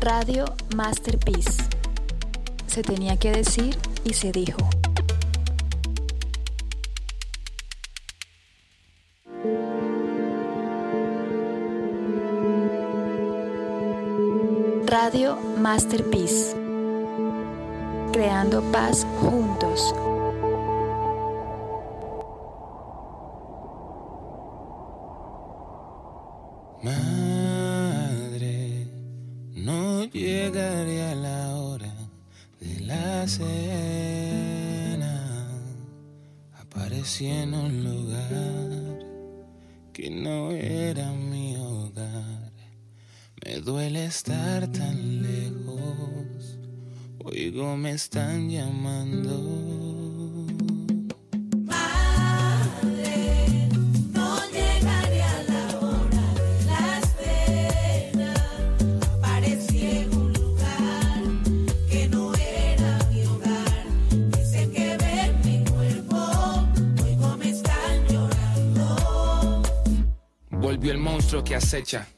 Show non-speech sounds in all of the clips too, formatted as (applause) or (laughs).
Radio Masterpiece. Se tenía que decir y se dijo. Radio Masterpiece. Creando paz juntos.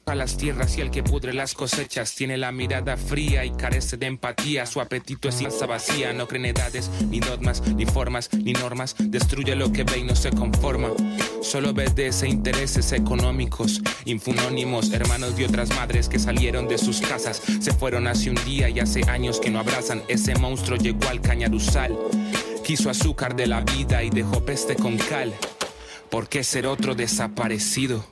A las tierras y el que pudre las cosechas. Tiene la mirada fría y carece de empatía. Su apetito es lanza vacía. No cree en edades, ni dogmas, ni formas, ni normas. Destruye lo que ve y no se conforma. Solo obedece intereses económicos, infunónimos, hermanos de otras madres que salieron de sus casas. Se fueron hace un día y hace años que no abrazan. Ese monstruo llegó al cañaruzal. Quiso azúcar de la vida y dejó peste con cal. ¿Por qué ser otro desaparecido?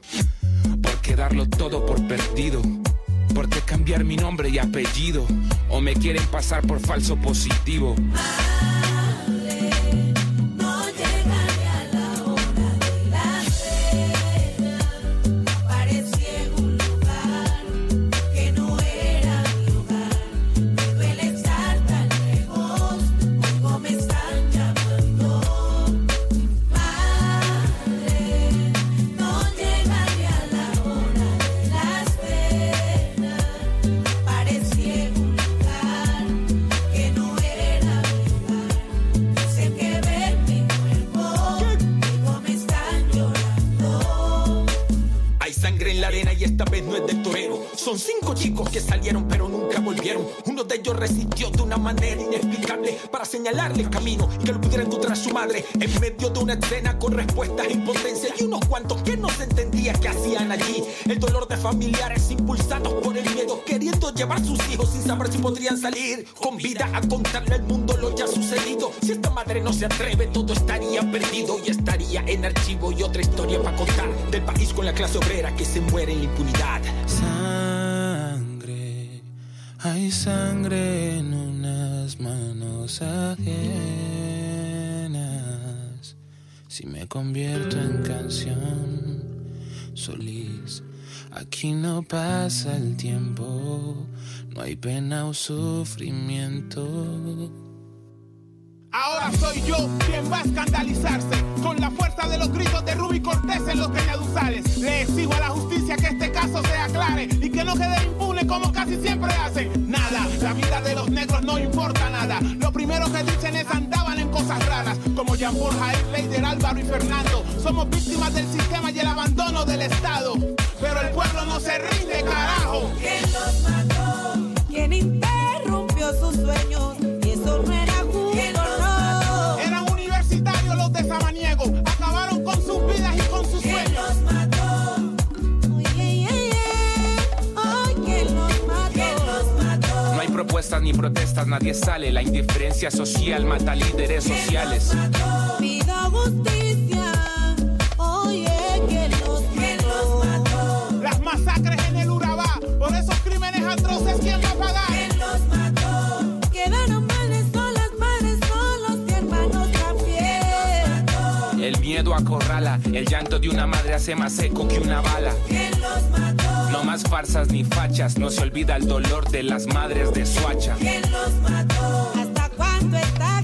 ¿Por qué darlo todo por perdido? ¿Por qué cambiar mi nombre y apellido? ¿O me quieren pasar por falso positivo? Escena con respuestas e impotencia y unos cuantos que no se entendía que hacían allí. El dolor de familiares impulsados por el miedo, queriendo llevar sus hijos sin saber si podrían salir con vida a contarle al mundo lo ya sucedido. Si esta madre no se atreve, todo estaría perdido y estaría en archivo y otra historia para contar del país con la clase obrera que se muere en la impunidad. Sangre, hay sangre en unas manos ajenas. Si me convierto en canción, Solís, aquí no pasa el tiempo, no hay pena o sufrimiento. Soy yo quien va a escandalizarse con la fuerza de los gritos de Ruby Cortés en los cañaduzales. Le exijo a la justicia que este caso se aclare y que no quede impune como casi siempre hacen. Nada, la vida de los negros no importa nada. Lo primero que dicen es andaban en cosas raras, como Jean Paul Jair, Leider, Álvaro y Fernando. Somos víctimas del sistema y el abandono del Estado. Pero el pueblo no se rinde, carajo. ¿Quién los mató? ¿Quién interrumpió sus sueños? Acabaron con sus vidas y con sus ¿Quién sueños. No hay propuestas ni protestas, nadie sale. La indiferencia social mata líderes sociales. Pido justicia. Oye, ¿quién los mató? Las masacres en el Urabá. Por esos crímenes atroces. ¿Quién acorrala, el llanto de una madre hace más eco que una bala. ¿Quién los mató? No más farsas ni fachas, no se olvida el dolor de las madres de Suacha. ¿Quién los mató? ¿Hasta cuándo esta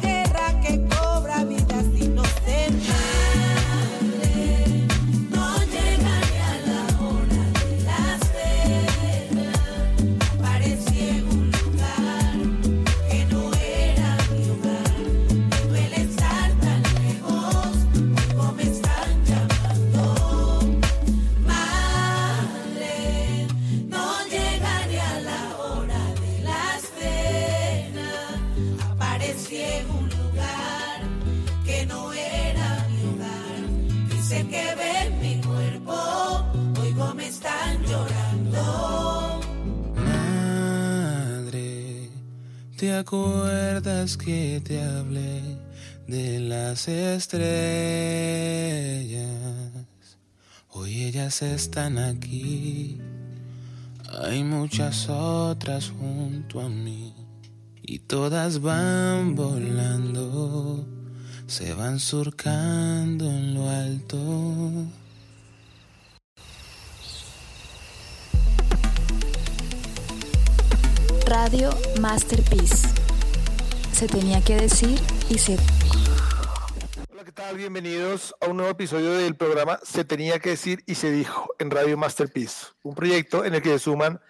¿Te acuerdas que te hablé de las estrellas? Hoy ellas están aquí. Hay muchas otras junto a mí. Y todas van volando. Se van surcando en lo alto. Radio Masterpiece. Se tenía que decir y se... Hola, ¿qué tal? Bienvenidos a un nuevo episodio del programa Se tenía que decir y se dijo en Radio Masterpiece, un proyecto en el que se suman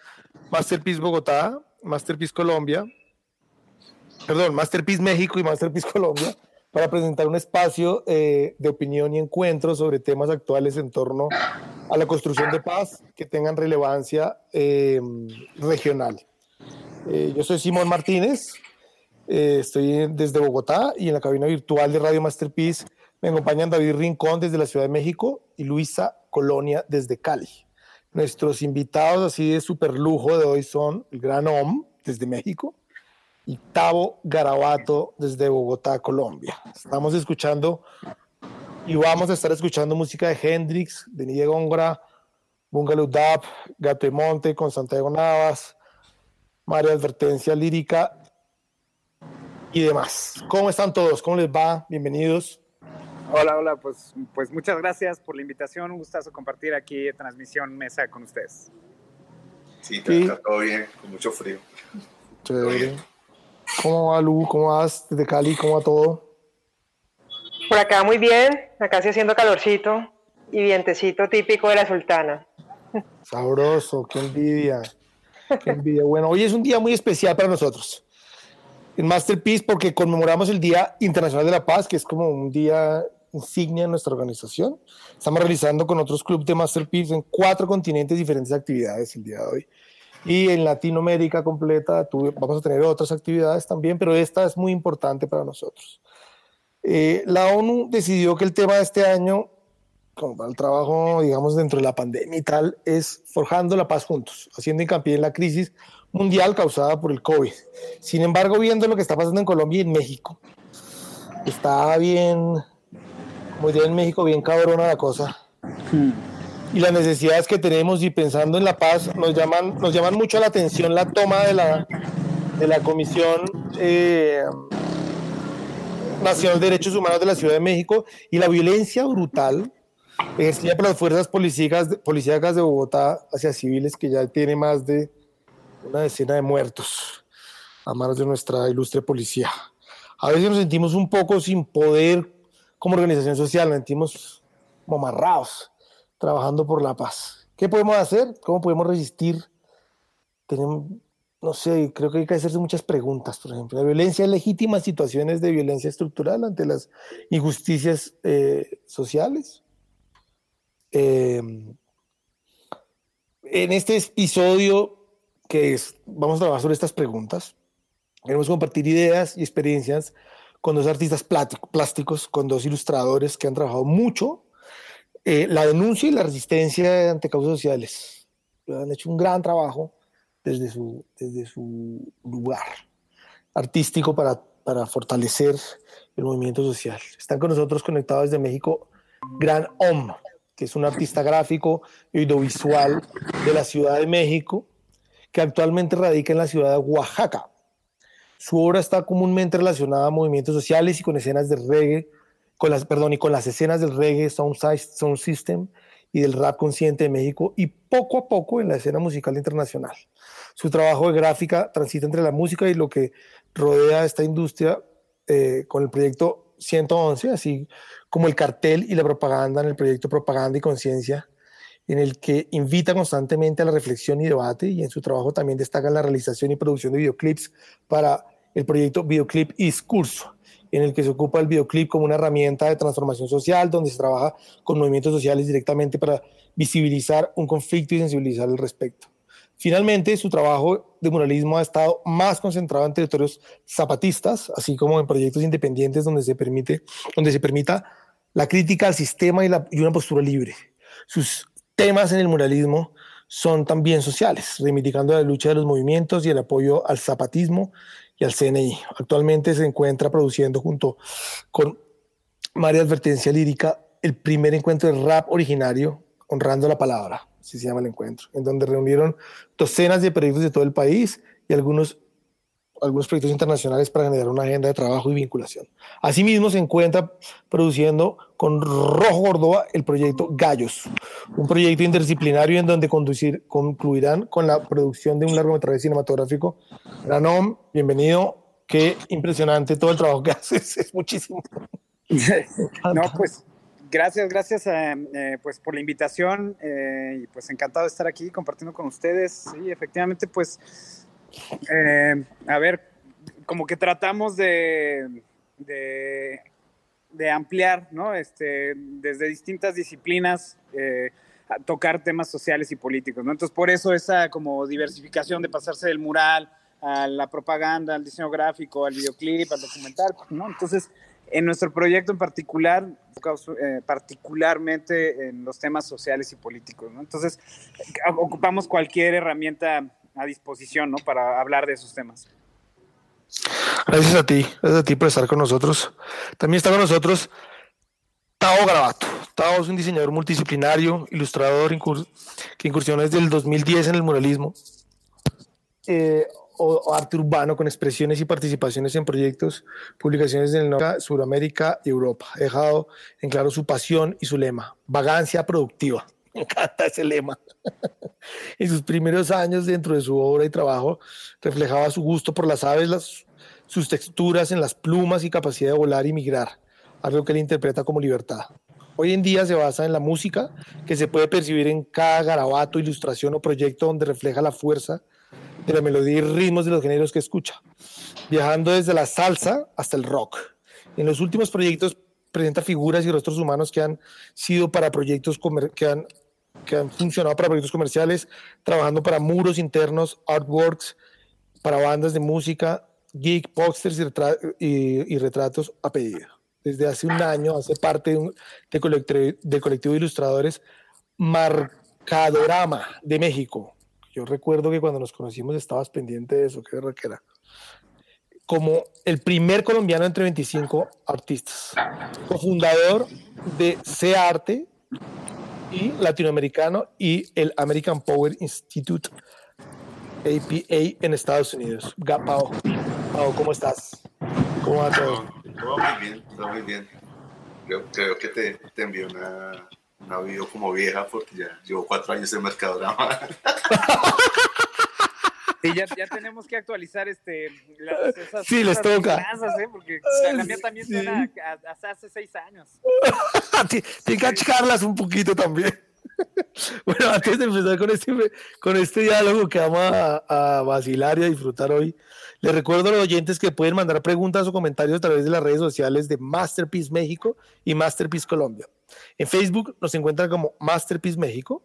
Masterpiece Bogotá, Masterpiece Colombia, perdón, Masterpiece México y Masterpiece Colombia para presentar un espacio eh, de opinión y encuentro sobre temas actuales en torno a la construcción de paz que tengan relevancia eh, regional. Eh, yo soy Simón Martínez, eh, estoy desde Bogotá y en la cabina virtual de Radio Masterpiece me acompañan David Rincón desde la Ciudad de México y Luisa Colonia desde Cali. Nuestros invitados así de super lujo de hoy son el Gran Om desde México y Tavo Garabato desde Bogotá, Colombia. Estamos escuchando y vamos a estar escuchando música de Hendrix, de Nidia Góngora, Bungalow Dap, Gato de Monte con Santiago Navas, María Advertencia Lírica y demás. ¿Cómo están todos? ¿Cómo les va? Bienvenidos. Hola, hola, pues, pues muchas gracias por la invitación. Un gustazo compartir aquí transmisión mesa con ustedes. Sí, Sí. está todo bien, con mucho frío. Chévere. ¿Cómo va Lu? ¿Cómo vas desde Cali? ¿Cómo va todo? Por acá muy bien, acá sí haciendo calorcito y vientecito típico de la sultana. Sabroso, qué envidia. Qué envidia. Bueno, hoy es un día muy especial para nosotros. En Masterpiece porque conmemoramos el Día Internacional de la Paz, que es como un día insignia en nuestra organización. Estamos realizando con otros clubes de Masterpiece en cuatro continentes diferentes actividades el día de hoy. Y en Latinoamérica completa vamos a tener otras actividades también, pero esta es muy importante para nosotros. Eh, la ONU decidió que el tema de este año como para el trabajo, digamos, dentro de la pandemia y tal, es forjando la paz juntos, haciendo hincapié en la crisis mundial causada por el COVID. Sin embargo, viendo lo que está pasando en Colombia y en México, está bien, como diría en México, bien cabrona la cosa. Y las necesidades que tenemos y pensando en la paz, nos llaman, nos llaman mucho la atención la toma de la, de la Comisión eh, Nacional de Derechos Humanos de la Ciudad de México y la violencia brutal ejercida por las fuerzas policíacas, policíacas de Bogotá hacia civiles que ya tiene más de una decena de muertos a manos de nuestra ilustre policía. A veces nos sentimos un poco sin poder como organización social, nos sentimos como amarrados, trabajando por la paz. ¿Qué podemos hacer? ¿Cómo podemos resistir? Tenemos, no sé, creo que hay que hacerse muchas preguntas, por ejemplo. La violencia es legítima, situaciones de violencia estructural ante las injusticias eh, sociales. Eh, en este episodio que es, vamos a trabajar sobre estas preguntas, queremos compartir ideas y experiencias con dos artistas plásticos, con dos ilustradores que han trabajado mucho eh, la denuncia y la resistencia ante causas sociales. Han hecho un gran trabajo desde su, desde su lugar artístico para, para fortalecer el movimiento social. Están con nosotros conectados desde México Gran Om, que es un artista gráfico y audiovisual de la Ciudad de México, que actualmente radica en la ciudad de Oaxaca. Su obra está comúnmente relacionada a movimientos sociales y con escenas de reggae, con las, perdón, y con las escenas del reggae sound, Sy- sound system y del rap consciente de México y poco a poco en la escena musical internacional. Su trabajo de gráfica transita entre la música y lo que rodea esta industria eh, con el proyecto 111, así como el cartel y la propaganda en el proyecto Propaganda y Conciencia, en el que invita constantemente a la reflexión y debate y en su trabajo también destaca la realización y producción de videoclips para el proyecto Videoclip y Discurso, en el que se ocupa el videoclip como una herramienta de transformación social, donde se trabaja con movimientos sociales directamente para visibilizar un conflicto y sensibilizar al respecto. Finalmente, su trabajo de muralismo ha estado más concentrado en territorios zapatistas, así como en proyectos independientes donde se, permite, donde se permita la crítica al sistema y, una postura libre. Sus temas en el muralismo son también sociales, reivindicando la lucha de los movimientos y el apoyo al zapatismo y al CNI. Actualmente se encuentra produciendo junto con María Advertencia Lírica el primer encuentro de rap originario, honrando la palabra, así se llama el encuentro, en donde reunieron docenas de periodistas de todo el país y algunos algunos proyectos internacionales para generar una agenda de trabajo y vinculación. Asimismo, se encuentra produciendo con Rojo Gordoa el proyecto Gallos, un proyecto interdisciplinario en donde conducir, concluirán con la producción de un largometraje cinematográfico. Granom, bienvenido. Qué impresionante todo el trabajo que (laughs) haces, es muchísimo. (laughs) no, pues gracias, gracias eh, eh, pues por la invitación eh, y pues encantado de estar aquí compartiendo con ustedes. Sí, efectivamente, pues eh, a ver, como que tratamos de, de, ampliar, ¿no? Este, desde distintas disciplinas, tocar temas sociales y políticos, ¿no? Entonces, por eso esa como diversificación de pasarse del mural a la propaganda, al diseño gráfico, al videoclip, al documental, ¿no? Entonces, en nuestro proyecto en particular, eh, particularmente en los temas sociales y políticos, ¿no? Entonces, ocupamos cualquier herramienta a disposición, ¿no? Para hablar de esos temas. Gracias a ti, gracias a ti por estar con nosotros. También está con nosotros Tao Gravato. Tao es un diseñador multidisciplinario, ilustrador que incursionó desde el 2010 en el muralismo, eh, o, arte urbano con expresiones y participaciones en proyectos, publicaciones en norte, Sudamérica y Europa. Ha dejado en claro su pasión y su lema, vagancia productiva. (laughs) Me encanta ese lema. (laughs) en sus primeros años dentro de su obra y trabajo reflejaba su gusto por las aves, las, sus texturas en las plumas y capacidad de volar y migrar, algo que él interpreta como libertad. Hoy en día se basa en la música que se puede percibir en cada garabato, ilustración o proyecto donde refleja la fuerza de la melodía y ritmos de los géneros que escucha, viajando desde la salsa hasta el rock. En los últimos proyectos presenta figuras y rostros humanos que han sido para proyectos que han, que han funcionado para proyectos comerciales, trabajando para muros internos, artworks, para bandas de música, geek, posters y, retra y, y retratos a pedido. Desde hace un año hace parte de, un, de, colectivo, de colectivo de ilustradores Marcadorama de México. Yo recuerdo que cuando nos conocimos estabas pendiente de eso, qué era. Como el primer colombiano entre 25 artistas, cofundador de C Arte y latinoamericano y el American Power Institute APA en Estados Unidos. Pau, ¿cómo estás? ¿Cómo va todo? Todo muy bien, todo muy bien. Creo que te, te una, una video como vieja porque ya llevo cuatro años en Mercadorama. (laughs) Sí, ya, ya, tenemos que actualizar este, las, esas, sí, les toca. Lanzas, ¿eh? Porque la mía también sí. suena hasta hace seis años. (laughs) Tiene que achicarlas un poquito también. (laughs) Bueno, antes de empezar con este, con este diálogo que vamos a, a vacilar y a disfrutar hoy, les recuerdo a los oyentes que pueden mandar preguntas o comentarios a través de las redes sociales de Masterpiece México y Masterpiece Colombia. En Facebook nos encuentran como Masterpiece México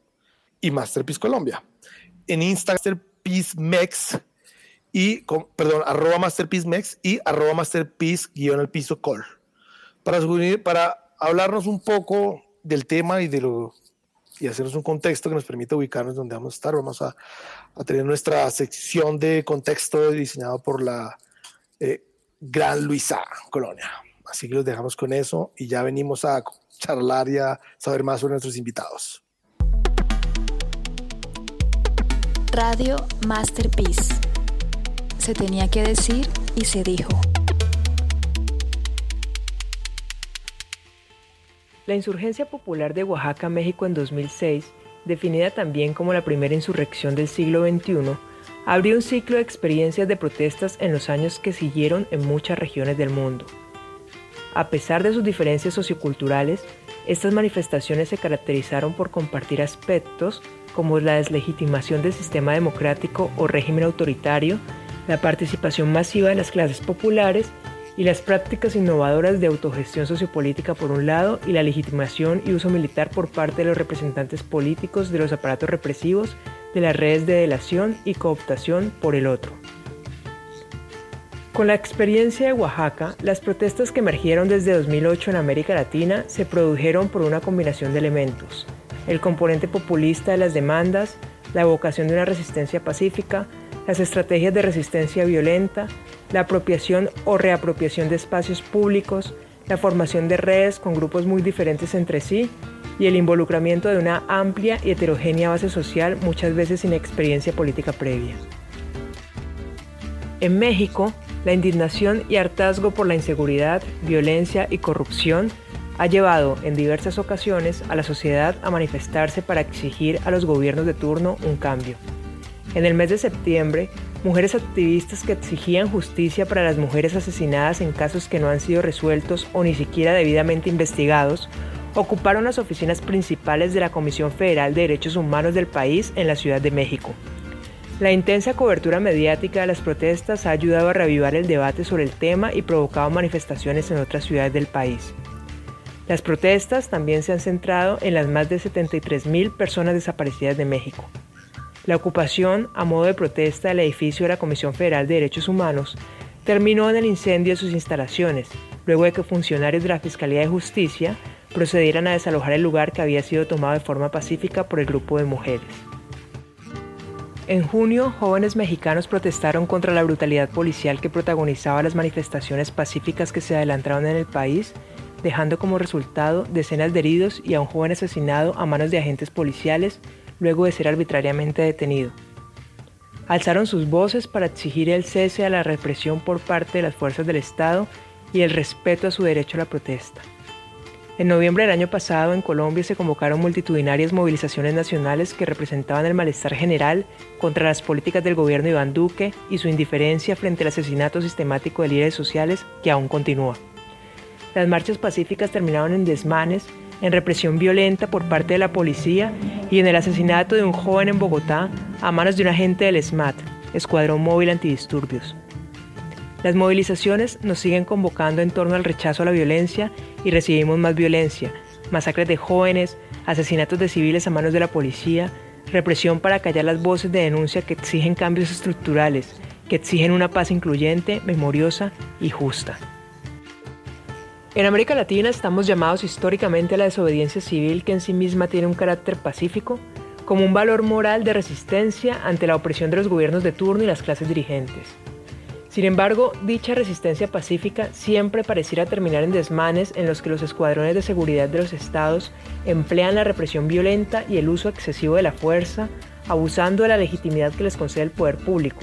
y Masterpiece Colombia. En Instagram, Masterpiece Mex y, perdón, arroba Masterpiece Mex y arroba Masterpiece guion al piso call. Para hablarnos un poco del tema y de lo y hacernos un contexto que nos permita ubicarnos donde vamos a estar. Vamos a, a tener nuestra sección de contexto diseñado por la eh, Gran Luisa Colonia. Así que los dejamos con eso y ya venimos a charlar y a saber más sobre nuestros invitados. Radio Masterpiece. Se tenía que decir y se dijo. La insurgencia popular de Oaxaca, México en 2006, definida también como la primera insurrección del siglo XXI, abrió un ciclo de experiencias de protestas en los años que siguieron en muchas regiones del mundo. A pesar de sus diferencias socioculturales, estas manifestaciones se caracterizaron por compartir aspectos como la deslegitimación del sistema democrático o régimen autoritario, la participación masiva de las clases populares y las prácticas innovadoras de autogestión sociopolítica por un lado y la legitimación y uso militar por parte de los representantes políticos de los aparatos represivos de las redes de delación y cooptación por el otro. Con la experiencia de Oaxaca, las protestas que emergieron desde 2008 en América Latina se produjeron por una combinación de elementos, el componente populista de las demandas, la evocación de una resistencia pacífica, las estrategias de resistencia violenta, la apropiación o reapropiación de espacios públicos, la formación de redes con grupos muy diferentes entre sí y el involucramiento de una amplia y heterogénea base social, muchas veces sin experiencia política previa. En México, la indignación y hartazgo por la inseguridad, violencia y corrupción ha llevado en diversas ocasiones a la sociedad a manifestarse para exigir a los gobiernos de turno un cambio. En el mes de septiembre, mujeres activistas que exigían justicia para las mujeres asesinadas en casos que no han sido resueltos o ni siquiera debidamente investigados, ocuparon las oficinas principales de la Comisión Federal de Derechos Humanos del país en la Ciudad de México. La intensa cobertura mediática de las protestas ha ayudado a reavivar el debate sobre el tema y provocado manifestaciones en otras ciudades del país. Las protestas también se han centrado en las más de 73.000 personas desaparecidas de México. La ocupación a modo de protesta del edificio de la Comisión Federal de Derechos Humanos terminó en el incendio de sus instalaciones, luego de que funcionarios de la Fiscalía de Justicia procedieran a desalojar el lugar que había sido tomado de forma pacífica por el grupo de mujeres. En junio, jóvenes mexicanos protestaron contra la brutalidad policial que protagonizaba las manifestaciones pacíficas que se adelantaron en el país dejando como resultado decenas de heridos y a un joven asesinado a manos de agentes policiales luego de ser arbitrariamente detenido. Alzaron sus voces para exigir el cese a la represión por parte de las fuerzas del Estado y el respeto a su derecho a la protesta. En noviembre del año pasado en Colombia se convocaron multitudinarias movilizaciones nacionales que representaban el malestar general contra las políticas del gobierno Iván Duque y su indiferencia frente al asesinato sistemático de líderes sociales que aún continúa. Las marchas pacíficas terminaron en desmanes, en represión violenta por parte de la policía y en el asesinato de un joven en Bogotá a manos de un agente del SMAT, Escuadrón Móvil Antidisturbios. Las movilizaciones nos siguen convocando en torno al rechazo a la violencia y recibimos más violencia, masacres de jóvenes, asesinatos de civiles a manos de la policía, represión para callar las voces de denuncia que exigen cambios estructurales, que exigen una paz incluyente, memoriosa y justa. En América Latina estamos llamados históricamente a la desobediencia civil que en sí misma tiene un carácter pacífico, como un valor moral de resistencia ante la opresión de los gobiernos de turno y las clases dirigentes. Sin embargo, dicha resistencia pacífica siempre pareciera terminar en desmanes en los que los escuadrones de seguridad de los estados emplean la represión violenta y el uso excesivo de la fuerza, abusando de la legitimidad que les concede el poder público.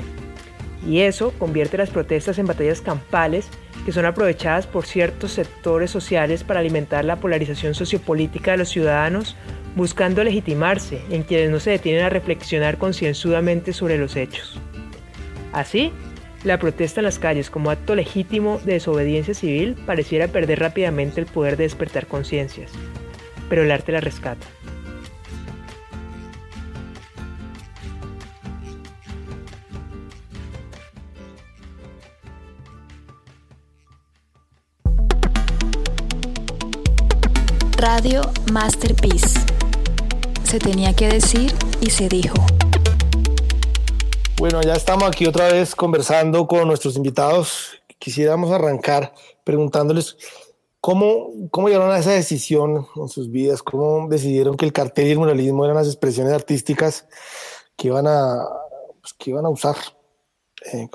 Y eso convierte las protestas en batallas campales que son aprovechadas por ciertos sectores sociales para alimentar la polarización sociopolítica de los ciudadanos, buscando legitimarse en quienes no se detienen a reflexionar concienzudamente sobre los hechos. Así, la protesta en las calles como acto legítimo de desobediencia civil pareciera perder rápidamente el poder de despertar conciencias, pero el arte la rescata. Radio Masterpiece. Se tenía que decir y se dijo. Bueno, ya estamos aquí otra vez conversando con nuestros invitados. Quisiéramos arrancar preguntándoles cómo, cómo llegaron a esa decisión en sus vidas, cómo decidieron que el cartel y el muralismo eran las expresiones artísticas que iban a, pues, que iban a usar eh,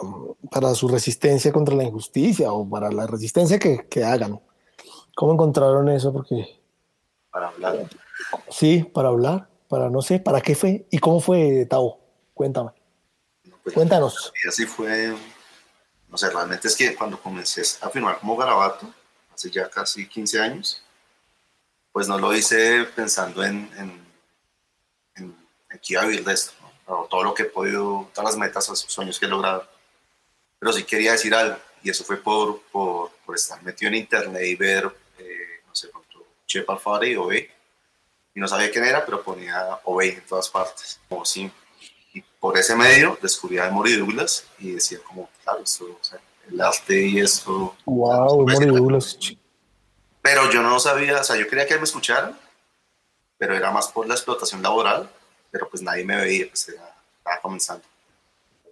para su resistencia contra la injusticia o para la resistencia que, que hagan. ¿Cómo encontraron eso? Porque para hablar. Sí, para hablar, para no sé, ¿para qué fue? ¿Y cómo fue, Tao? Cuéntame. Pues, Cuéntanos. Y así fue, no sé, realmente es que cuando comencé a firmar como garabato, hace ya casi 15 años, pues no lo hice pensando en, en, en, en que iba a vivir de esto, ¿no? todo lo que he podido, todas las metas, esos sueños que he logrado. Pero sí quería decir algo, y eso fue por, por, por estar metido en internet y ver, Chep Alfaro y Obey. Y no sabía quién era, pero ponía Obey en todas partes, como sí. Y por ese medio descubrí a Emory Douglas y decía como, claro, esto, o sea, el arte y esto. Wow, Emory Douglas. Pero yo no sabía, o sea, yo quería que él me escuchara, pero era más por la explotación laboral, pero pues nadie me veía, pues era, estaba comenzando.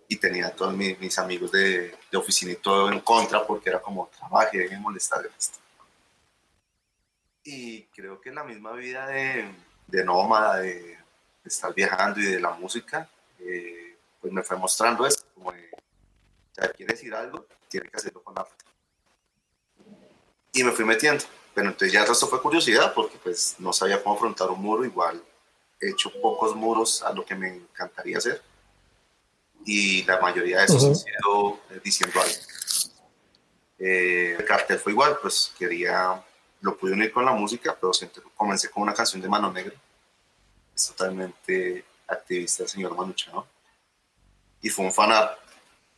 Y tenía todos mis, mis amigos de, de, oficina y todo en contra porque era como, trabaje, dejen molestar esto. Y creo que la misma vida de, de nómada, de, de, estar viajando y de la música, eh, pues me fue mostrando esto, como de, O sea, quiere decir algo, tiene que hacerlo con arte. Y me fui metiendo. Pero entonces ya el resto fue curiosidad, porque pues no sabía cómo afrontar un muro. Igual he hecho pocos muros a lo que me encantaría hacer. Y la mayoría de esos han sido eh, diciendo algo. Eh, el cartel fue igual, pues quería, lo pude unir con la música, pero siempre comencé con una canción de Mano Negra. Es totalmente activista el señor Manu Chao. Y fue un fanart.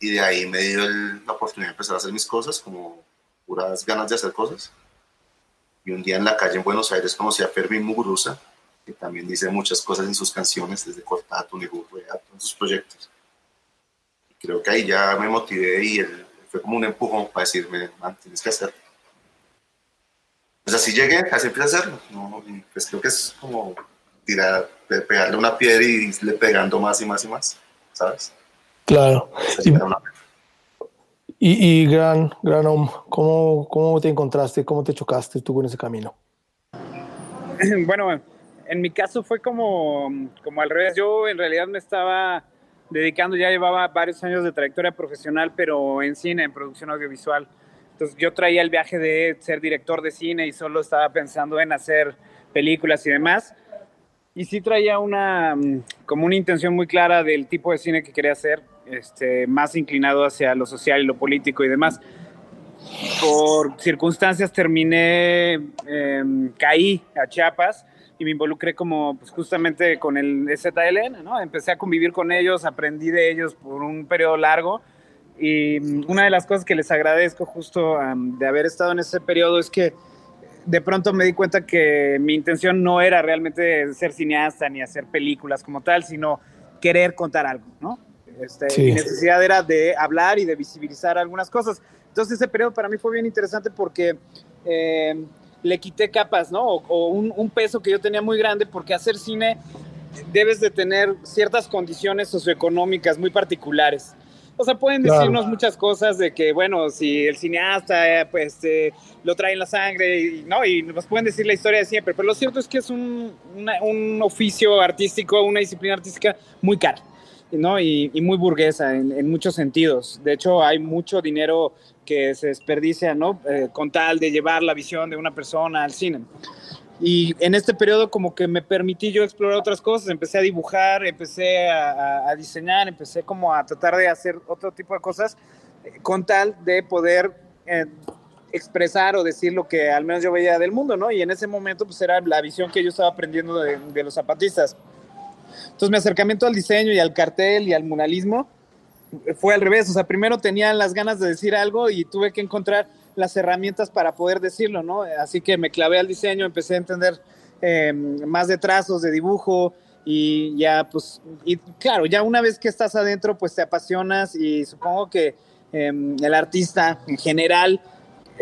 Y de ahí me dio la oportunidad de empezar a hacer mis cosas, como puras ganas de hacer cosas. Y un día en la calle en Buenos Aires conocí a Fermín Muguruza, que también dice muchas cosas en sus canciones, desde Cortato, Negurrea, en sus proyectos. Y creo que ahí ya me motivé y fue como un empujón para decirme, man, tienes que hacerlo. Pues así llegué, así empecé a hacerlo. ¿no? Y pues creo que es como tirar, pe- pegarle una piedra y irle pegando más y más y más, ¿sabes? Claro. Y, y, y gran, gran hombre, ¿cómo, ¿cómo te encontraste? ¿Cómo te chocaste tú con ese camino? (laughs) bueno, en mi caso fue como, como al revés. Yo en realidad me estaba dedicando, ya llevaba varios años de trayectoria profesional, pero en cine, en producción audiovisual. Entonces yo traía el viaje de ser director de cine y solo estaba pensando en hacer películas y demás. Y sí traía una, mm, como una intención muy clara del tipo de cine que quería hacer, este, más inclinado hacia lo social y lo político y demás por circunstancias terminé, eh, caí a Chiapas y me involucré como pues, justamente con el ZLN, ¿no? Empecé a convivir con ellos, aprendí de ellos por un periodo largo y mm, una de las cosas que les agradezco justo um, de haber estado en ese periodo es que de pronto me di cuenta que mi intención no era realmente ser cineasta ni hacer películas como tal, sino querer contar algo, ¿no? Este, Sí. Mi necesidad era de hablar y de visibilizar algunas cosas. Entonces ese periodo para mí fue bien interesante porque eh, le quité capas, ¿no? O, o un, un peso que yo tenía muy grande porque hacer cine debes de tener ciertas condiciones socioeconómicas muy particulares. O sea, pueden Claro. decirnos muchas cosas de que, bueno, si el cineasta, eh, pues, eh, lo trae en la sangre, y, ¿no? Y nos pueden decir la historia de siempre, pero lo cierto es que es un, una- un oficio artístico, una disciplina artística muy cara, ¿no? Y, y muy burguesa en, en muchos sentidos. De hecho, hay mucho dinero que se desperdicia, ¿no? Eh, con tal de llevar la visión de una persona al cine. Y en este periodo como que me permití yo explorar otras cosas, empecé a dibujar, empecé a, a- a diseñar, empecé como a tratar de hacer otro tipo de cosas eh, con tal de poder eh, expresar o decir lo que al menos yo veía del mundo, ¿no? Y en ese momento pues era la visión que yo estaba aprendiendo de, de los zapatistas. Entonces mi acercamiento al diseño y al cartel y al muralismo fue al revés, o sea, primero tenía las ganas de decir algo y tuve que encontrar las herramientas para poder decirlo, ¿no? Así que me clavé al diseño, empecé a entender eh, más de trazos, de dibujo y ya, pues, y claro, ya una vez que estás adentro, pues te apasionas y supongo que eh, el artista en general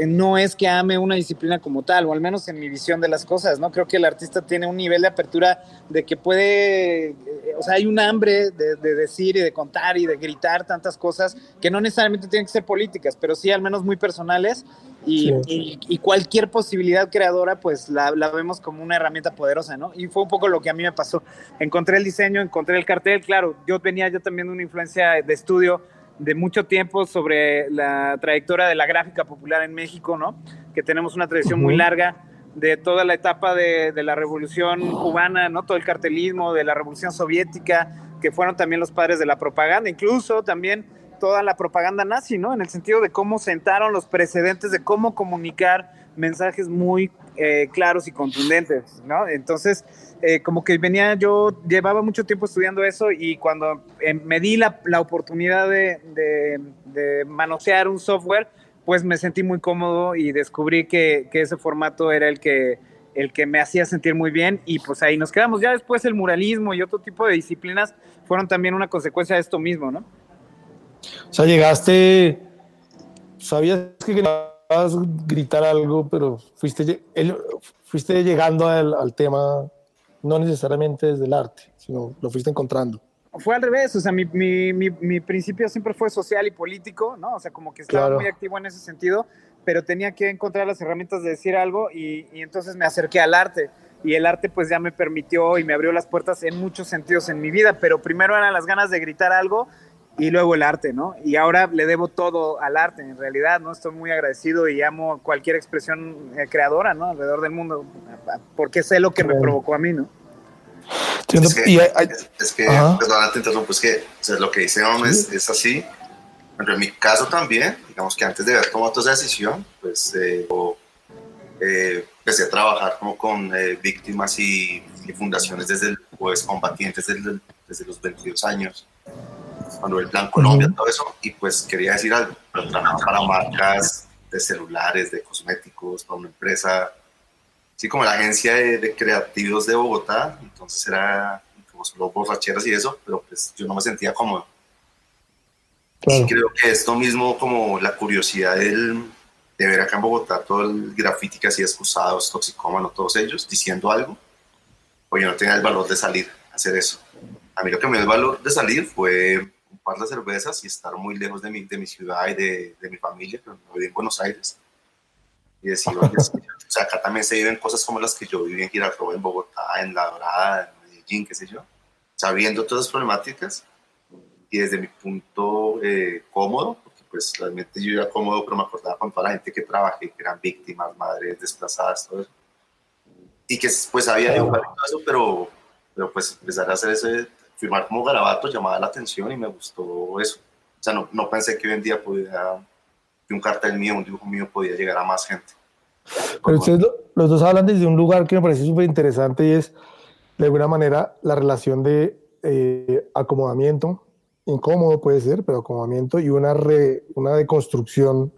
no es que ame una disciplina como tal, o al menos en mi visión de las cosas, ¿no? Creo que el artista tiene un nivel de apertura de que puede, eh, o sea, hay un hambre de, de decir y de contar y de gritar tantas cosas que no necesariamente tienen que ser políticas, pero sí al menos muy personales y, Sí. y- y cualquier posibilidad creadora, pues la, la vemos como una herramienta poderosa, ¿no? Y fue un poco lo que a mí me pasó. Encontré el diseño, encontré el cartel, claro, yo venía yo también de una influencia de estudio de mucho tiempo sobre la trayectoria de la gráfica popular en México, ¿no? Que tenemos una tradición muy larga de toda la etapa de, de la revolución cubana, ¿no? Todo el cartelismo, de la revolución soviética, que fueron también los padres de la propaganda, incluso también toda la propaganda nazi, ¿no? En el sentido de cómo sentaron los precedentes de cómo comunicar mensajes muy eh, claros y contundentes, ¿no? Entonces, eh, como que venía, yo llevaba mucho tiempo estudiando eso y cuando eh, me di la, la oportunidad de, manosear un software, pues me sentí muy cómodo y descubrí que, que ese formato era el que, el que me hacía sentir muy bien y pues ahí nos quedamos. Ya después el muralismo y otro tipo de disciplinas fueron también una consecuencia de esto mismo, ¿no? O sea, llegaste, sabías que querías gritar algo, pero fuiste, fuiste llegando al tema no necesariamente desde el arte, sino lo fuiste encontrando. Fue al revés, o sea, mi, mi, mi, mi principio siempre fue social y político, ¿no? O sea, como que estaba Claro. muy activo en ese sentido, pero tenía que encontrar las herramientas de decir algo y, y entonces me acerqué al arte. Y el arte pues ya me permitió y me abrió las puertas en muchos sentidos en mi vida, pero primero eran las ganas de gritar algo y luego el arte, ¿no? Y ahora le debo todo al arte, en realidad, ¿no? Estoy muy agradecido y amo cualquier expresión eh, creadora, ¿no? Alrededor del mundo, porque sé lo que me provocó a mí, ¿no? Es que, Y hay- hay- es que Ajá. perdona, te interrumpo, es que o sea, lo que dice Om es, es así. Pero en mi caso también, digamos que antes de haber tomado toda esa decisión, pues eh, yo, eh, empecé a trabajar como con eh, víctimas y, y fundaciones desde el, pues combatientes desde, desde los 22 años, cuando el Plan Colombia, todo eso, y pues quería decir algo, pero trabajaba para marcas de celulares, de cosméticos, para una empresa, sí, como la agencia de, de creativos de Bogotá, entonces era como solo borracheras y eso, pero pues yo no me sentía cómodo. Claro. Creo que esto mismo, como la curiosidad del, de ver acá en Bogotá todo el graffiti que hacía excusados, toxicómanos, todos ellos, diciendo algo, pues yo no tenía el valor de salir a hacer eso. A mí lo que me dio el valor de salir fue un par de cervezas y estar muy lejos de mi, de mi ciudad y de, de mi familia, no viví en Buenos Aires. Y decir, o sea, acá también se viven cosas como las que yo viví en Girardot, en Bogotá, en La Dorada, en Medellín, qué sé yo. Sabiendo todas las problemáticas y desde mi punto eh, cómodo, porque pues realmente yo era cómodo, pero me acordaba con toda la gente que trabajé, que eran víctimas, madres desplazadas, todo eso. Y que pues había y todo eso, pero, pero pues empezar a hacer ese, firmar como garabato llamaba la atención y me gustó eso. O sea, no, no pensé que hoy en día podía, que un cartel mío, un dibujo mío podía llegar a más gente. Pero ustedes lo- los dos hablan desde un lugar que me parece súper interesante y es, de alguna manera, la relación de eh, acomodamiento, incómodo puede ser, pero acomodamiento y una, re- una deconstrucción,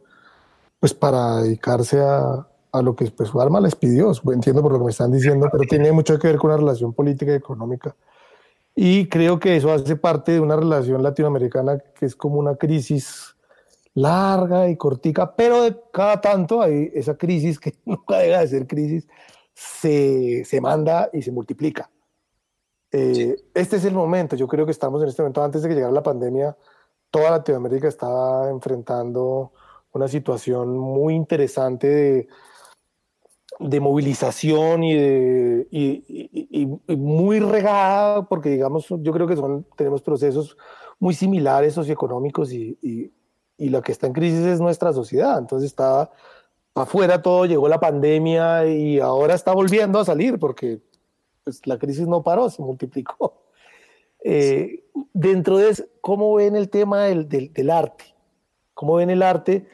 pues para dedicarse a, a lo que pues, su alma les pidió. Entiendo por lo que me están diciendo, pero tiene mucho que ver con una relación política y económica. Y creo que eso hace parte de una relación latinoamericana que es como una crisis larga y cortica, pero de cada tanto hay esa crisis que (laughs) nunca deja de ser crisis, se, se manda y se multiplica. Eh, Este es el momento, yo creo que estamos en este momento, antes de que llegara la pandemia, toda Latinoamérica estaba enfrentando una situación muy interesante de, de movilización y, de, y, y- y- y muy regada, porque digamos, yo creo que son, tenemos procesos muy similares socioeconómicos y, lo que está en crisis es nuestra sociedad. Entonces está afuera todo, llegó la pandemia y ahora está volviendo a salir porque pues, la crisis no paró, se multiplicó. Eh, dentro de eso, ¿cómo ven el tema del, del, del arte? ¿Cómo ven el arte?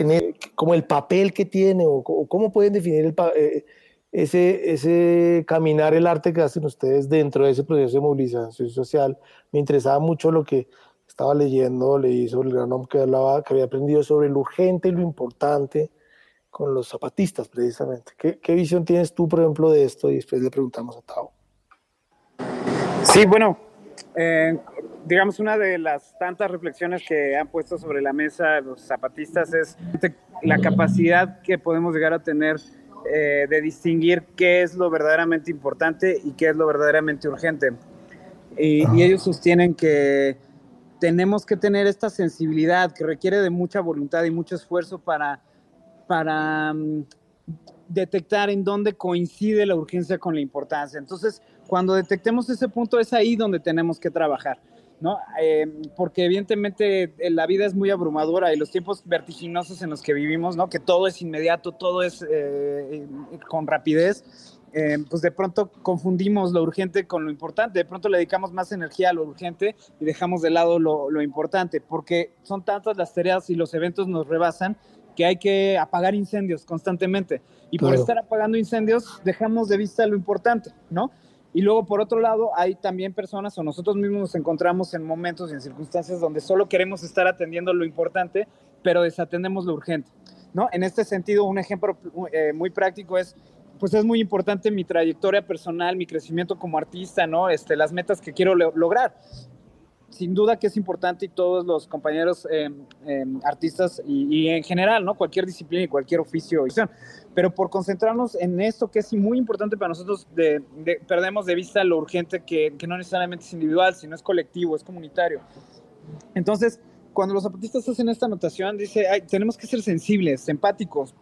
En el- como el papel que tiene o, co- cómo pueden definir el, eh, ese, ese caminar el arte que hacen ustedes dentro de ese proceso de movilización social. Me interesaba mucho lo que estaba leyendo, leí sobre el gran hombre que hablaba, que había aprendido sobre lo urgente y lo importante con los zapatistas precisamente. ¿Qué, qué visión tienes tú, por ejemplo, de esto? Y después le preguntamos a Tao. Sí, bueno, eh, digamos, una de las tantas reflexiones que han puesto sobre la mesa los zapatistas es la capacidad que podemos llegar a tener eh, de distinguir qué es lo verdaderamente importante y qué es lo verdaderamente urgente. Y, y ellos sostienen que tenemos que tener esta sensibilidad que requiere de mucha voluntad y mucho esfuerzo para, para mm, detectar en dónde coincide la urgencia con la importancia. Entonces, cuando detectemos ese punto, es ahí donde tenemos que trabajar, ¿no? Eh, porque evidentemente eh, la vida es muy abrumadora y los tiempos vertiginosos en los que vivimos, ¿no? Que todo es inmediato, todo es eh, con rapidez. eh, pues de pronto confundimos lo urgente con lo importante, de pronto le dedicamos más energía a lo urgente y dejamos de lado lo, lo importante, porque son tantas las tareas y los eventos nos rebasan que hay que apagar incendios constantemente. Y por estar apagando incendios, dejamos de vista lo importante, ¿no? Y luego, por otro lado, hay también personas o nosotros mismos nos encontramos en momentos y en circunstancias donde solo queremos estar atendiendo lo importante, pero desatendemos lo urgente, ¿no? En este sentido, un ejemplo eh, muy práctico es, pues es muy importante mi trayectoria personal, mi crecimiento como artista, ¿no? Este, las metas que quiero lo- lograr sin duda que es importante y todos los compañeros eh, artistas y, y en general, ¿no? Cualquier disciplina y cualquier oficio. Pero por concentrarnos en esto que es muy importante para nosotros, de, de- perdemos de vista lo urgente que, que no necesariamente es individual, sino es colectivo, es comunitario. Entonces, cuando los zapatistas hacen esta anotación, dice, "Ay, tenemos que ser sensibles, empáticos,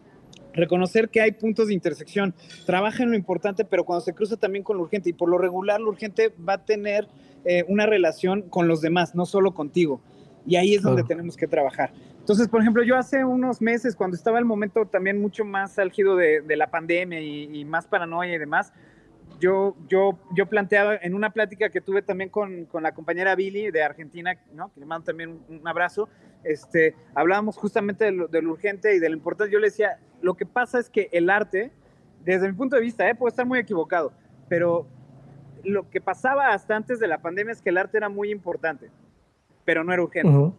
reconocer que hay puntos de intersección, trabaja en lo importante, pero cuando se cruza también con lo urgente, y por lo regular lo urgente va a tener eh, una relación con los demás, no solo contigo. Y ahí es donde tenemos que trabajar. Entonces, por ejemplo, yo hace unos meses, cuando estaba el momento también mucho más álgido de, de la pandemia y, y más paranoia y demás, yo, yo, yo planteaba en una plática que tuve también con, con la compañera Billy de Argentina, ¿no? que le mando también un, un abrazo, este, hablábamos justamente de lo, de lo urgente y de lo importante. Yo le decía, lo que pasa es que el arte, desde mi punto de vista, ¿eh? puedo estar muy equivocado, pero lo que pasaba hasta antes de la pandemia es que el arte era muy importante, pero no era urgente.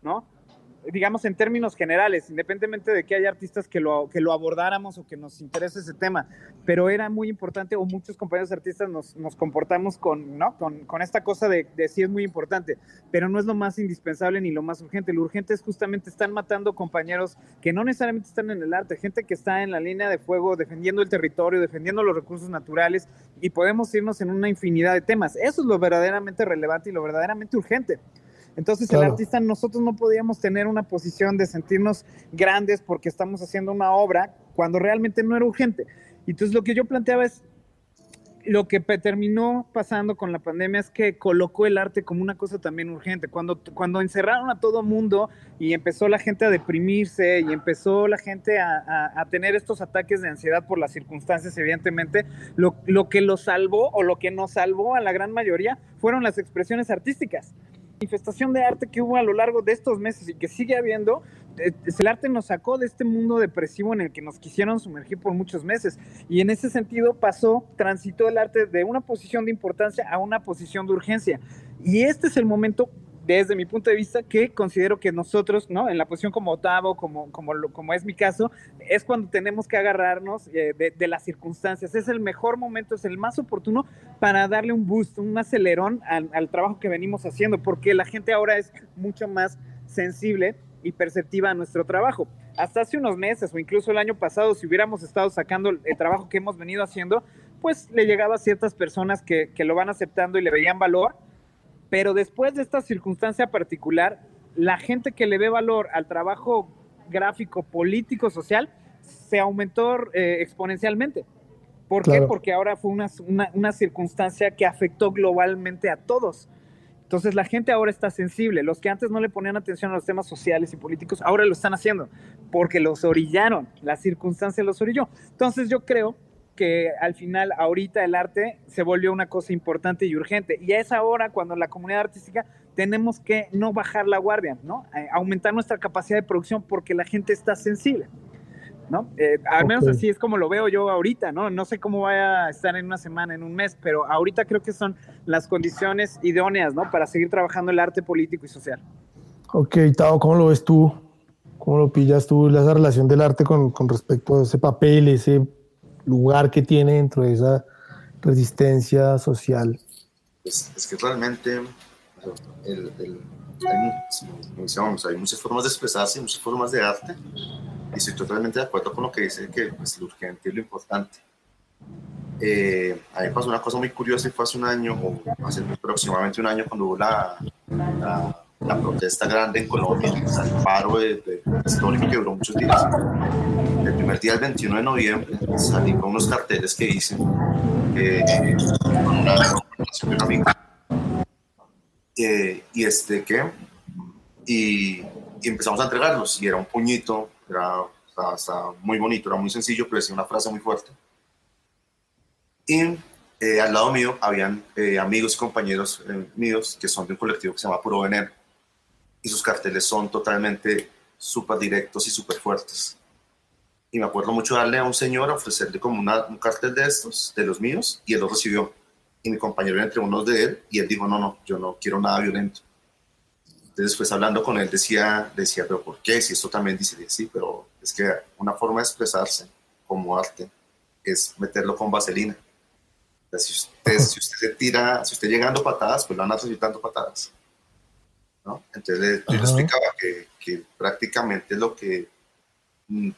¿no? Digamos en términos generales, independientemente de que haya artistas que lo, que lo abordáramos o que nos interese ese tema, pero era muy importante o muchos compañeros artistas nos, nos comportamos con, ¿no? con, con esta cosa de, de sí es muy importante, pero no es lo más indispensable ni lo más urgente. Lo urgente es justamente están matando compañeros que no necesariamente están en el arte, gente que está en la línea de fuego defendiendo el territorio, defendiendo los recursos naturales y podemos irnos en una infinidad de temas. Eso es lo verdaderamente relevante y lo verdaderamente urgente. Entonces el artista, nosotros no podíamos tener una posición de sentirnos grandes porque estamos haciendo una obra cuando realmente no era urgente. Y entonces lo que yo planteaba es, lo que terminó pasando con la pandemia es que colocó el arte como una cosa también urgente. Cuando, cuando encerraron a todo mundo y empezó la gente a deprimirse y empezó la gente a, a- a tener estos ataques de ansiedad por las circunstancias, evidentemente, lo, lo que lo salvó o lo que nos salvó a la gran mayoría fueron las expresiones artísticas manifestación de arte que hubo a lo largo de estos meses y que sigue habiendo, eh, el arte nos sacó de este mundo depresivo en el que nos quisieron sumergir por muchos meses. Y en ese sentido pasó, transitó el arte de una posición de importancia a una posición de urgencia. Y este es el momento, desde mi punto de vista, que considero que nosotros, ¿no? En la posición como Otavo, como, como, como es mi caso, es cuando tenemos que agarrarnos eh, de, de las circunstancias. Es el mejor momento, es el más oportuno para darle un boost, un acelerón al, al trabajo que venimos haciendo, porque la gente ahora es mucho más sensible y perceptiva a nuestro trabajo. Hasta hace unos meses o incluso el año pasado, si hubiéramos estado sacando el trabajo que hemos venido haciendo, pues le llegaba a ciertas personas que, que lo van aceptando y le veían valor, pero después de esta circunstancia particular, la gente que le ve valor al trabajo gráfico, político, social, se aumentó eh, exponencialmente. ¿Por qué? Porque ahora fue una, una, una circunstancia que afectó globalmente a todos. Entonces la gente ahora está sensible. Los que antes no le ponían atención a los temas sociales y políticos, ahora lo están haciendo porque los orillaron, la circunstancia los orilló. Entonces yo creo que al final ahorita el arte se volvió una cosa importante y urgente. Y es ahora cuando la comunidad artística tenemos que no bajar la guardia, ¿no? Eh, aumentar nuestra capacidad de producción porque la gente está sensible. ¿no? Eh, al menos así es como lo veo yo ahorita, ¿no? No sé cómo vaya a estar en una semana, en un mes, pero ahorita creo que son las condiciones idóneas, ¿no? Para seguir trabajando el arte político y social. Ok, Tao, ¿cómo lo ves tú? ¿Cómo lo pillas tú esa relación del arte con, con respecto a ese papel, ese lugar que tiene dentro de esa resistencia social? Pues, es que realmente el- el- hay, hay muchas formas de expresarse, muchas formas de arte, y estoy totalmente de acuerdo con lo que dice que pues, lo urgente es lo importante. Eh, a mí pasó una cosa muy curiosa fue hace un año, o hace aproximadamente un año, cuando hubo la, la, la protesta grande en Colombia, el paro de, de- histórico que duró muchos días. El primer día, el 21 de noviembre, salí con unos carteles que hice eh, con una recomendación de un amigo. Eh, y este que y, y empezamos a entregarlos y era un puñito era muy bonito era muy sencillo pero decía una frase muy fuerte y eh, al lado mío habían eh, amigos y compañeros eh, míos que son de un colectivo que se llama Puro Veneno y sus carteles son totalmente súper directos y súper fuertes y me acuerdo mucho darle a un señor ofrecerle como un cartel de estos de los míos y él lo recibió y mi compañero era entre unos de él y él dijo, no, no, yo no quiero nada violento. Entonces después hablando con él decía, decía, pero ¿por qué? Si esto también dice, sí, pero es que una forma de expresarse como arte es meterlo con vaselina. Si, usted, si usted tira, si usted llegando patadas, pues lo van a recibir dando patadas. ¿No? Entonces yo le explicaba que, que prácticamente lo que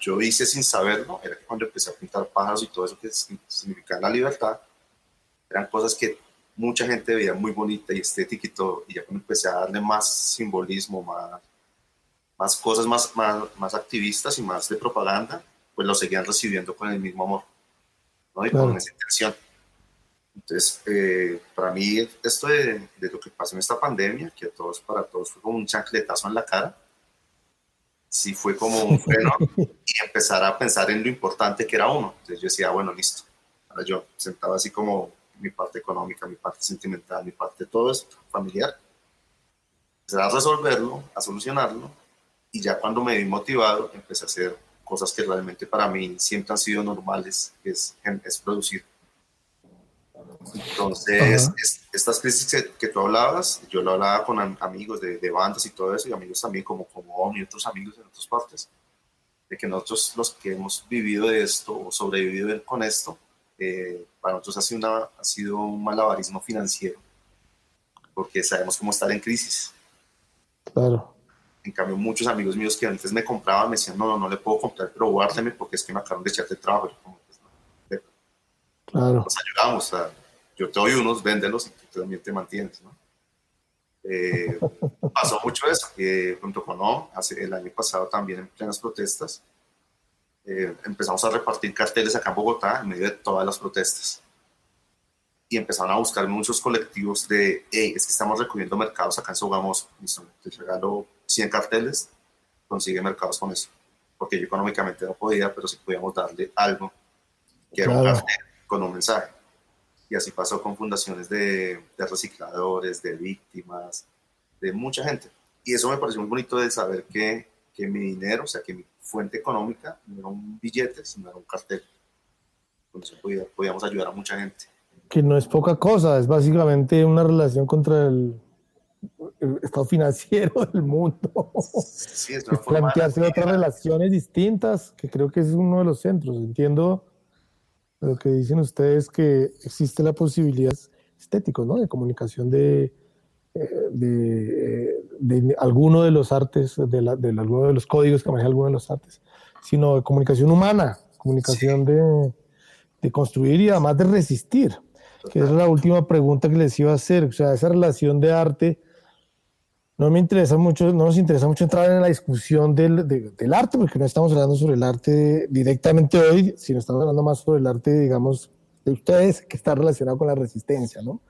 yo hice sin saberlo era que cuando empecé a pintar pájaros y todo eso que sign- significaba la libertad, eran cosas que mucha gente veía muy bonita y estética y todo, y ya cuando empecé a darle más simbolismo, más, más cosas más, más, más activistas y más de propaganda, pues lo seguían recibiendo con el mismo amor, ¿no? Y Claro. con esa intención. Entonces, eh, para mí, esto de, de, lo que pasó en esta pandemia, que a todos, para todos fue como un chancletazo en la cara, sí fue como un (laughs) freno y empezar a pensar en lo importante que era uno. Entonces yo decía, bueno, listo. Ahora yo sentaba así como mi parte económica, mi parte sentimental, mi parte todo esto, familiar. Empezar a resolverlo, a solucionarlo y ya cuando me vi motivado empecé a hacer cosas que realmente para mí siempre han sido normales, que es, es producir. Entonces, es, estas crisis que, que, tú hablabas, yo lo hablaba con amigos de, de, bandas y todo eso, y amigos también como, como Omni y otros amigos en otras partes, de que nosotros los que hemos vivido de esto o sobrevivido con esto, eh, para nosotros ha sido, una, ha sido un malabarismo financiero, porque sabemos cómo estar en crisis. Claro. En cambio, muchos amigos míos que antes me compraban me decían, no, no, no le puedo comprar, pero guárdeme porque es que me acaban de echarte el trabajo. Yo como. Claro. Nos ayudamos, a, yo te doy unos, véndelos y tú también te mantienes, ¿no? Eh, (laughs) pasó mucho eso, que junto con OM, hace, el año pasado también en plenas protestas, eh, empezamos a repartir carteles acá en Bogotá en medio de todas las protestas. Y empezaron a buscar muchos colectivos de, hey, es que estamos recogiendo mercados acá en Sogamoso, te regalo 100 carteles, consigue mercados con eso. Porque yo económicamente no podía, pero sí podíamos darle algo que era un cartel con un mensaje. Y así pasó con fundaciones de, de, recicladores, de víctimas, de mucha gente. Y eso me pareció muy bonito de saber que, que mi dinero, o sea, que mi fuente económica no era un billete, sino era un cartel. Con eso podía, podíamos ayudar a mucha gente. Que no es poca cosa, es básicamente una relación contra el, el estado financiero (laughs) del mundo. Sí, es una forma plantearse de otras relaciones distintas, que creo que es uno de los centros. Entiendo lo que dicen ustedes que existe la posibilidad estético, ¿no? De comunicación de, de, de, alguno de los artes, de, la, de alguno de los códigos que maneja alguno de los artes, sino de comunicación humana, comunicación sí. de, de, construir y además de resistir, que es la última pregunta que les iba a hacer, o sea, esa relación de arte no me interesa mucho, no nos interesa mucho entrar en la discusión del, de, del arte, porque no estamos hablando sobre el arte directamente hoy, sino estamos hablando más sobre el arte, digamos, de ustedes, que está relacionado con la resistencia, ¿no?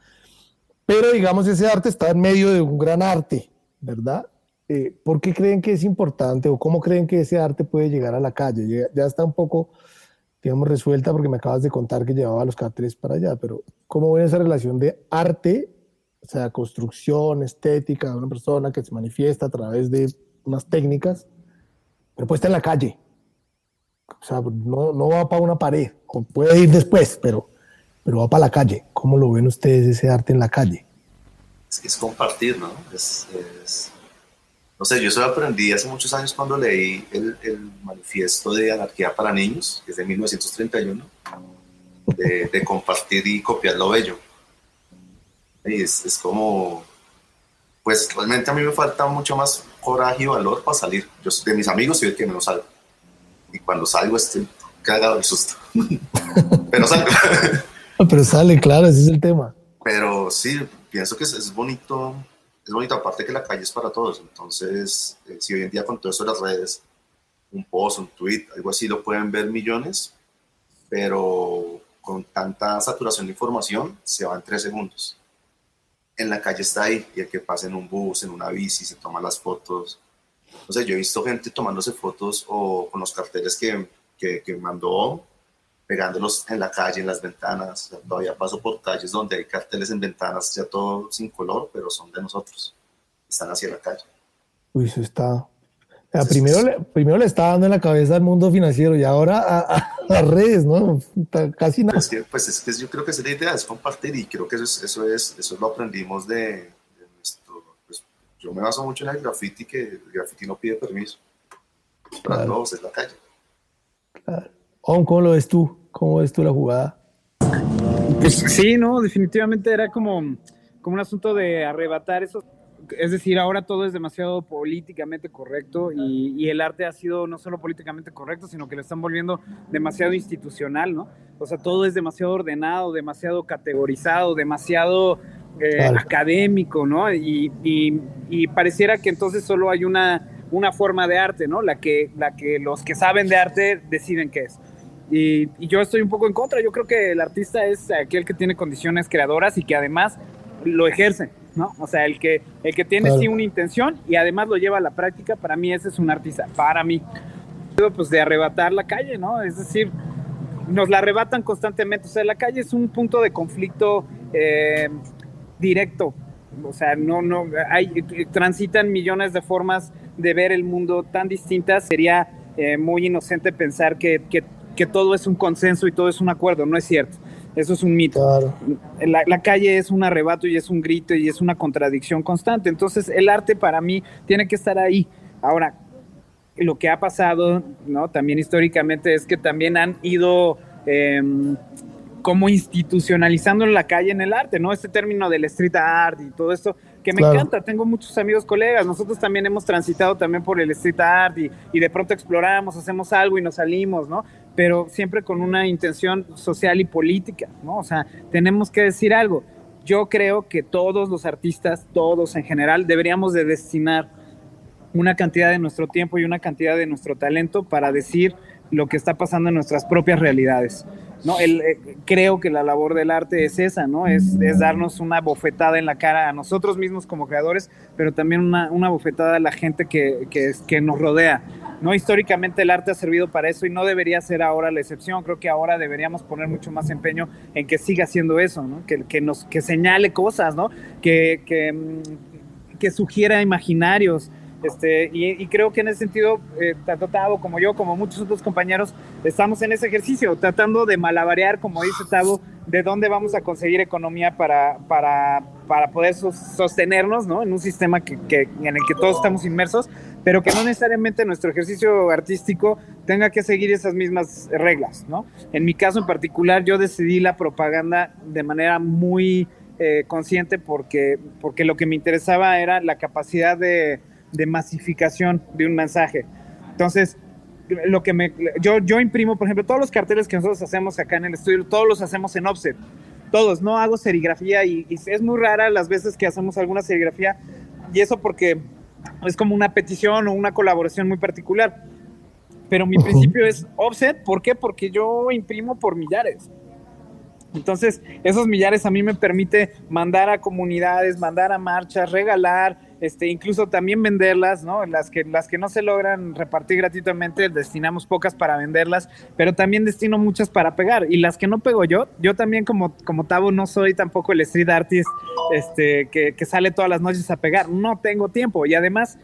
Pero, digamos, ese arte está en medio de un gran arte, ¿verdad? Eh, ¿Por qué creen que es importante o cómo creen que ese arte puede llegar a la calle? Ya, ya está un poco, digamos, resuelta porque me acabas de contar que llevaba los carteles para allá, pero ¿cómo ven esa relación de arte o sea, construcción, estética de una persona que se manifiesta a través de unas técnicas, pero puesta en la calle. O sea, no, no va para una pared, o puede ir después, pero, pero va para la calle. ¿Cómo lo ven ustedes ese arte en la calle? Es, es compartir, ¿no? Es, es, no sé, yo eso lo aprendí hace muchos años cuando leí el, el manifiesto de anarquía para niños, que es de 1931, de, de compartir y copiar lo bello es, es, como, pues realmente a mí me falta mucho más coraje y valor para salir. Yo de mis amigos soy el que menos salgo. Y cuando salgo estoy cagado de susto. (laughs) Pero salgo. (laughs) Pero sale, claro, ese es el tema. Pero sí, pienso que es, es bonito, es bonito aparte que la calle es para todos. Entonces, eh, si hoy en día con todo eso de las redes, un post, un tweet, algo así, lo pueden ver millones, pero con tanta saturación de información se va en tres segundos en la calle está ahí y el que pasa en un bus, en una bici, se toma las fotos. O sea, yo he visto gente tomándose fotos o con los carteles que, que, que mandó, pegándolos en la calle, en las ventanas. O sea, todavía paso por calles donde hay carteles en ventanas, ya todo sin color, pero son de nosotros. Están hacia la calle. Uy, eso está. O sea, primero, le, primero le está dando en la cabeza al mundo financiero y ahora a, a (laughs) las redes, ¿no? Casi nada. Es que, pues es que yo creo que esa es la idea, es compartir y creo que eso es, eso es, eso lo aprendimos de, de nuestro, pues, yo me baso mucho en el graffiti, que el graffiti no pide permiso. Para claro. todos es la calle. Claro. ¿Cómo lo ves tú? ¿Cómo ves tú la jugada? Pues sí, no, definitivamente era como, como un asunto de arrebatar esos es decir, ahora todo es demasiado políticamente correcto y, y, el arte ha sido no solo políticamente correcto, sino que lo están volviendo demasiado institucional, ¿no? O sea, todo es demasiado ordenado, demasiado categorizado, demasiado eh, claro. académico, ¿no? Y, y, y, pareciera que entonces solo hay una, una forma de arte, ¿no? La que, la que los que saben de arte deciden qué es. Y, y yo estoy un poco en contra. Yo creo que el artista es aquel que tiene condiciones creadoras y que además lo ejerce, ¿no? O sea, el que, el que tiene Claro. sí una intención y además lo lleva a la práctica, para mí ese es un artista, para mí. Pues de arrebatar la calle, ¿no? Es decir, nos la arrebatan constantemente. O sea, la calle es un punto de conflicto eh, directo. O sea, no, no, hay, transitan millones de formas de ver el mundo tan distintas. Sería eh, muy inocente pensar que, que, que todo es un consenso y todo es un acuerdo. No es cierto. Eso es un mito. La, la calle es un arrebato y es un grito y es una contradicción constante. Entonces, el arte para mí tiene que estar ahí. Ahora, lo que ha pasado, ¿no? También históricamente es que también han ido eh, como institucionalizando la calle en el arte, ¿no? Este término del street art y todo esto, que me Claro. encanta. Tengo muchos amigos, colegas. Nosotros también hemos transitado también por el street art y, y de pronto exploramos, hacemos algo y nos salimos, ¿no? Pero siempre con una intención social y política, ¿no? O sea, tenemos que decir algo. Yo creo que todos los artistas, todos en general, deberíamos de destinar una cantidad de nuestro tiempo y una cantidad de nuestro talento para decir lo que está pasando en nuestras propias realidades. ¿No? El, eh, creo que la labor del arte es esa, ¿no? Es, es darnos una bofetada en la cara a nosotros mismos como creadores, pero también una, una bofetada a la gente que, que, que nos rodea. ¿no? Históricamente el arte ha servido para eso y no debería ser ahora la excepción. Creo que ahora deberíamos poner mucho más empeño en que siga siendo eso, ¿no? que, que, nos, que señale cosas, ¿no? que, que, mm, que sugiera imaginarios. Este, y, creo que en ese sentido, eh, tanto Tavo como yo, como muchos otros compañeros, estamos en ese ejercicio, tratando de malabarear, como dice Tavo, de dónde vamos a conseguir economía para, para, para poder sos- sostenernos ¿no? en un sistema que, que- en el que todos estamos inmersos, pero que no necesariamente nuestro ejercicio artístico tenga que seguir esas mismas reglas. ¿no? En mi caso en particular, yo decidí la propaganda de manera muy eh, consciente porque, porque lo que me interesaba era la capacidad de, de masificación de un mensaje. Entonces, lo que me, yo, yo imprimo, por ejemplo, todos los carteles que nosotros hacemos acá en el estudio, todos los hacemos en offset. Todos, no hago serigrafía y, y es muy rara las veces que hacemos alguna serigrafía y eso porque es como una petición o una colaboración muy particular. Pero mi principio es offset, ¿por qué? Porque yo imprimo por millares. Entonces, esos millares a mí me permite mandar a comunidades, mandar a marchas, regalar, este, incluso también venderlas, ¿no? Las que, las que no se logran repartir gratuitamente, destinamos pocas para venderlas, pero también destino muchas para pegar. Y las que no pego yo, yo también como, como Tavo no soy tampoco el street artist este, que, sale todas las noches a pegar. No tengo tiempo. Y además,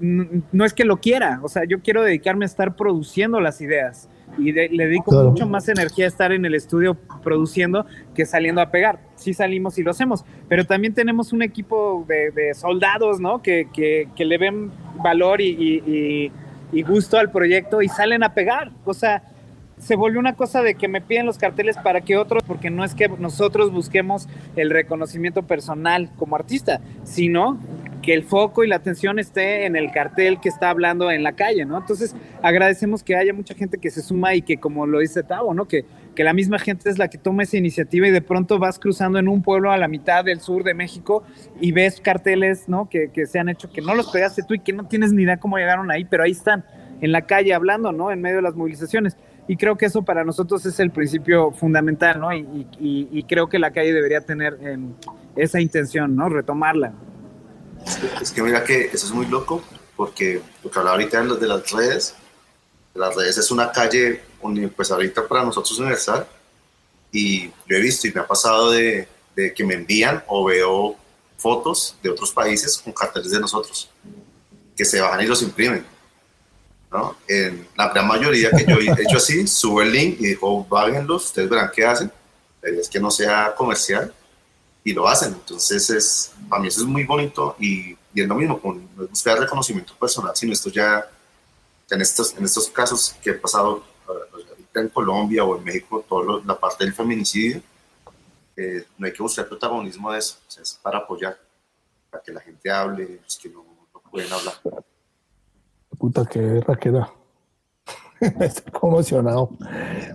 no es que lo quiera, o sea, yo quiero dedicarme a estar produciendo las ideas y de- le dedico Claro. mucho más energía a estar en el estudio produciendo que saliendo a pegar. Sí salimos y lo hacemos, pero también tenemos un equipo de, de soldados, ¿no? Que, que- que le ven valor y, y- y- y gusto al proyecto y salen a pegar. O sea, se volvió una cosa de que me piden los carteles para que otros, porque no es que nosotros busquemos el reconocimiento personal como artista, sino que el foco y la atención esté en el cartel que está hablando en la calle, ¿no? Entonces agradecemos que haya mucha gente que se suma y que como lo dice Tavo, ¿no? Que, que la misma gente es la que toma esa iniciativa y de pronto vas cruzando en un pueblo a la mitad del sur de México y ves carteles, ¿no? Que, que se han hecho, que no los pegaste tú y que no tienes ni idea cómo llegaron ahí, pero ahí están, en la calle hablando, ¿no? En medio de las movilizaciones. Y creo que eso para nosotros es el principio fundamental, ¿no? Y, y- y- creo que la calle debería tener em, esa intención, ¿no? Retomarla. Es que mira que eso es muy loco, porque lo que hablaba ahorita de, las redes, de las redes es una calle, pues ahorita para nosotros universal, y lo he visto y me ha pasado de, de que me envían o veo fotos de otros países con carteles de nosotros, que se bajan y los imprimen. ¿no? En la gran mayoría que yo he (laughs) hecho así, subo el link y digo, bájenlos, ustedes verán qué hacen. La idea es que no sea comercial y lo hacen. Entonces, es, para mí eso es muy bonito y, y es lo mismo, con, no es buscar reconocimiento personal, sino esto ya, en, estos, en estos casos que he pasado ahorita en Colombia o en México, toda la parte del feminicidio, eh, no hay que buscar protagonismo de eso, o sea, es para apoyar, para que la gente hable, los que no, no pueden hablar. Puta, qué guerra que da. (laughs) Estoy conmocionado.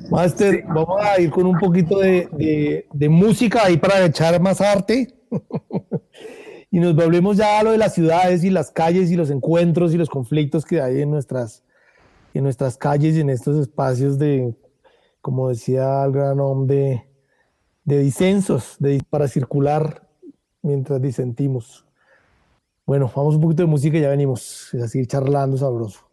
Master, vamos a ir con un poquito de, música ahí para echar más arte. (laughs) y nos volvemos ya a lo de las ciudades y las calles y los encuentros y los conflictos que hay en nuestras, en nuestras calles y en estos espacios de, como decía el gran hombre, de disensos, de, para circular mientras disentimos. Bueno, vamos un poquito de música y ya venimos a seguir charlando sabroso.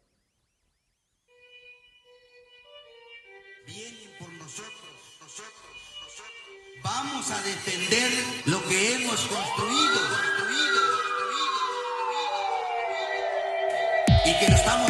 a defender lo que hemos construido, construido, construido, construido, construido. Y que lo estamos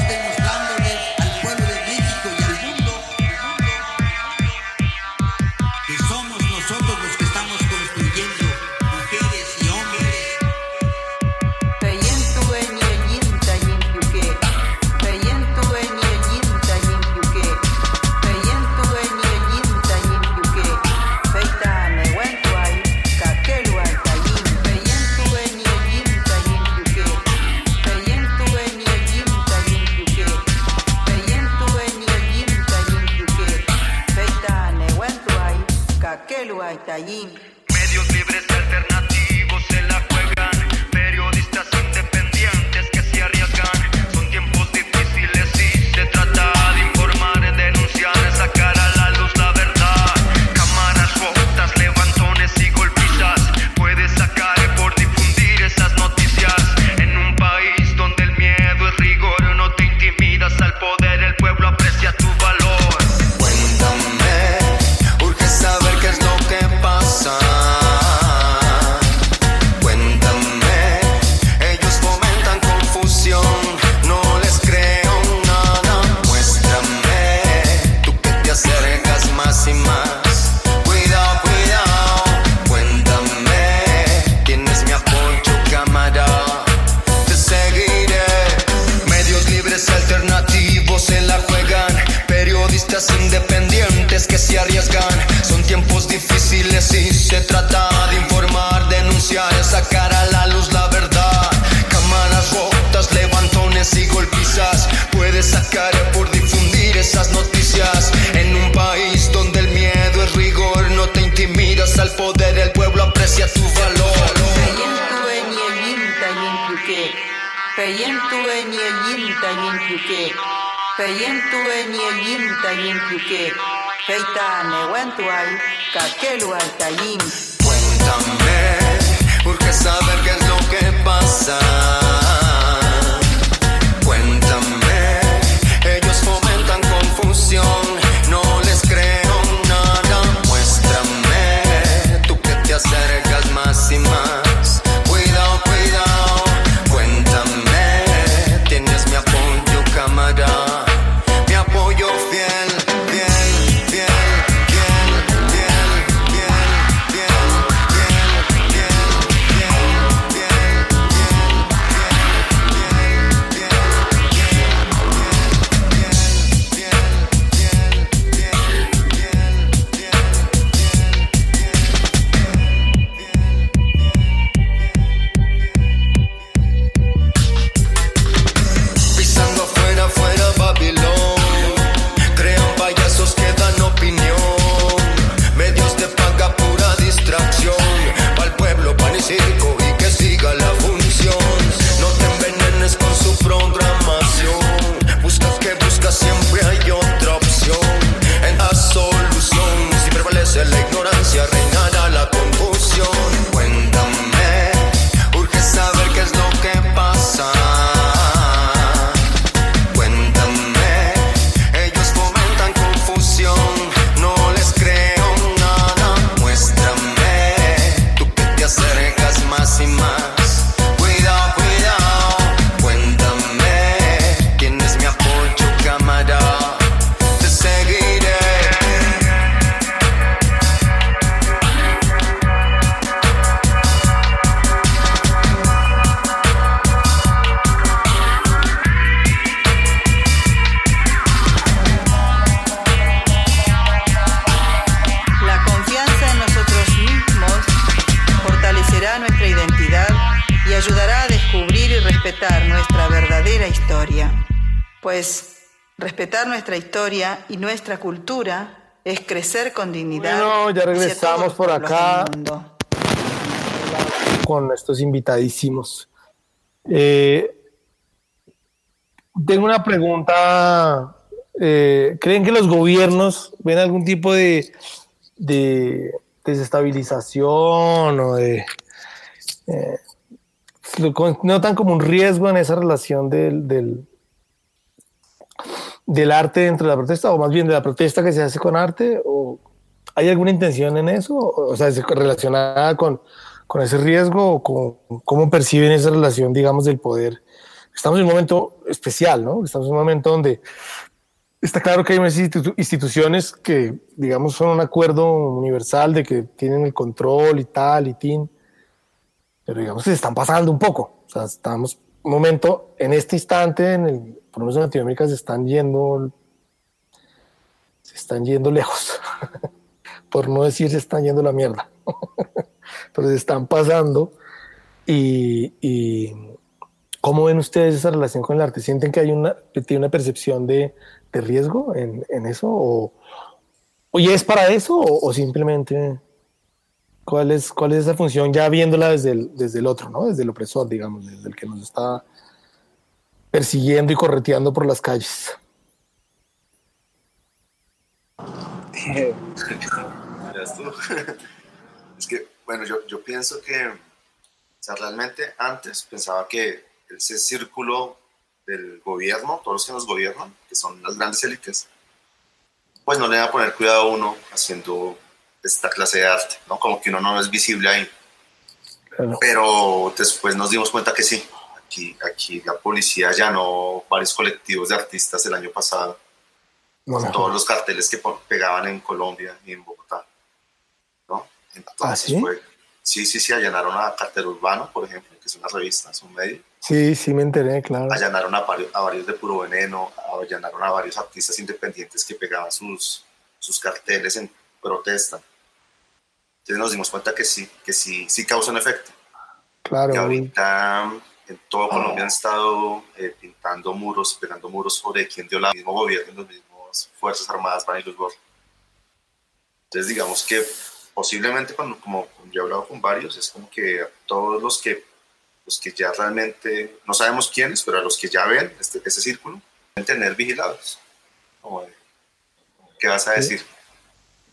因。yintue ni yinta yintuke, feita nehuentuay, caqueluay tayim. Cuéntame, urge saber qué es lo que pasa. y nuestra cultura es crecer con dignidad. Bueno, ya regresamos por acá con estos invitadísimos. Eh, tengo una pregunta. Eh, ¿Creen que los gobiernos ven algún tipo de, de desestabilización o de... Eh, notan como un riesgo en esa relación del, del arte dentro de la protesta, o más bien de la protesta que se hace con arte, o hay alguna intención en eso, o, sea, relacionada con, con ese riesgo, o con, cómo perciben esa relación, digamos, del poder. Estamos en un momento especial, ¿no? Estamos en un momento donde está claro que hay unas institu- instituciones que, digamos, son un acuerdo universal de que tienen el control y tal y tin, pero digamos que se están pasando un poco. O sea, estamos un momento, en este instante, en el, por lo menos en Latinoamérica, se están yendo, se están yendo (laughs) lejos, por no decir se están yendo la mierda, (laughs) pero se están pasando. Y, y ¿cómo ven ustedes esa relación con el arte? ¿Sienten que hay una, que tiene una percepción de, de riesgo en, en eso? ¿O, o ya es para eso? ¿O, o simplemente cuál es, cuál es esa función ya viéndola desde el, desde el otro, ¿no? Desde el opresor, digamos, desde el que nos está persiguiendo y correteando por las calles? Es que, bueno, yo, yo pienso que, o sea, realmente antes pensaba que ese círculo del gobierno, todos los que nos gobiernan, que son las grandes élites, pues no le va a poner cuidado a uno haciendo esta clase de arte, ¿no? Como que uno no es visible ahí. Pero después nos dimos cuenta que sí. Aquí, aquí la policía allanó varios colectivos de artistas el año pasado no. todos los carteles que pegaban en Colombia y en Bogotá. ¿no? Entonces ¿Ah, sí? fue- sí, sí, sí, allanaron a Cartel Urbano, por ejemplo, que es una revista, es un medio. Sí, sí me enteré, claro. Allanaron a varios, a varios de Puro Veneno, allanaron a varios artistas independientes que pegaban sus, sus carteles en protesta. Entonces nos dimos cuenta que sí, que sí, sí causa un efecto. Claro. Y ahorita en todo Colombia han estado eh, pintando muros, pegando muros sobre quién dio la mismo gobierno y las mismas Fuerzas Armadas van y los borran. Entonces digamos que posiblemente cuando, como yo he hablado con varios, es como que a todos los que, los que ya realmente, no sabemos quiénes, pero a los que ya ven este, ese círculo, deben tener vigilados. ¿Qué vas a decir?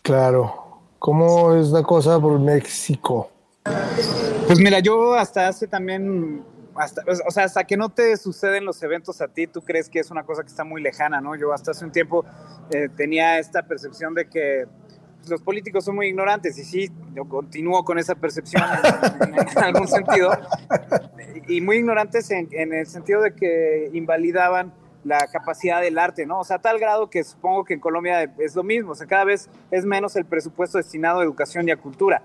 Claro. ¿Cómo es la cosa por México? Pues mira, yo hasta hace también, hasta, o sea, hasta que no te suceden los eventos a ti, tú crees que es una cosa que está muy lejana, ¿no? Yo hasta hace un tiempo eh, tenía esta percepción de que pues, los políticos son muy ignorantes y sí, yo continúo con esa percepción en, algún sentido, y muy ignorantes en, en el sentido de que invalidaban la capacidad del arte, ¿no? O sea, a tal grado que supongo que en Colombia es lo mismo, o sea, cada vez es menos el presupuesto destinado a educación y a cultura.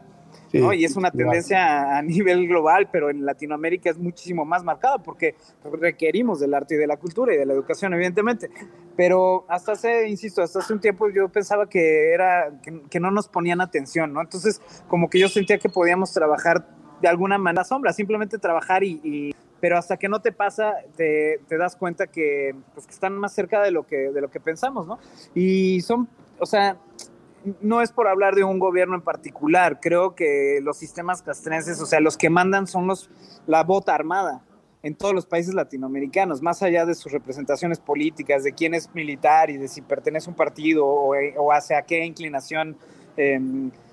¿No? Y es una tendencia a, a nivel global, pero en Latinoamérica es muchísimo más marcada porque requerimos del arte y de la cultura y de la educación, evidentemente. Pero hasta hace, insisto, hasta hace un tiempo yo pensaba que era que, que no nos ponían atención, ¿no? Entonces, como que yo sentía que podíamos trabajar de alguna manera sombra, simplemente trabajar y, y- pero hasta que no te pasa, te, te das cuenta que, pues, que están más cerca de lo que, de lo que pensamos, ¿no? Y son, o sea, no es por hablar de un gobierno en particular, creo que los sistemas castrenses, o sea, los que mandan son los, la bota armada en todos los países latinoamericanos, más allá de sus representaciones políticas, de quién es militar y de si pertenece a un partido o, o hacia qué inclinación eh,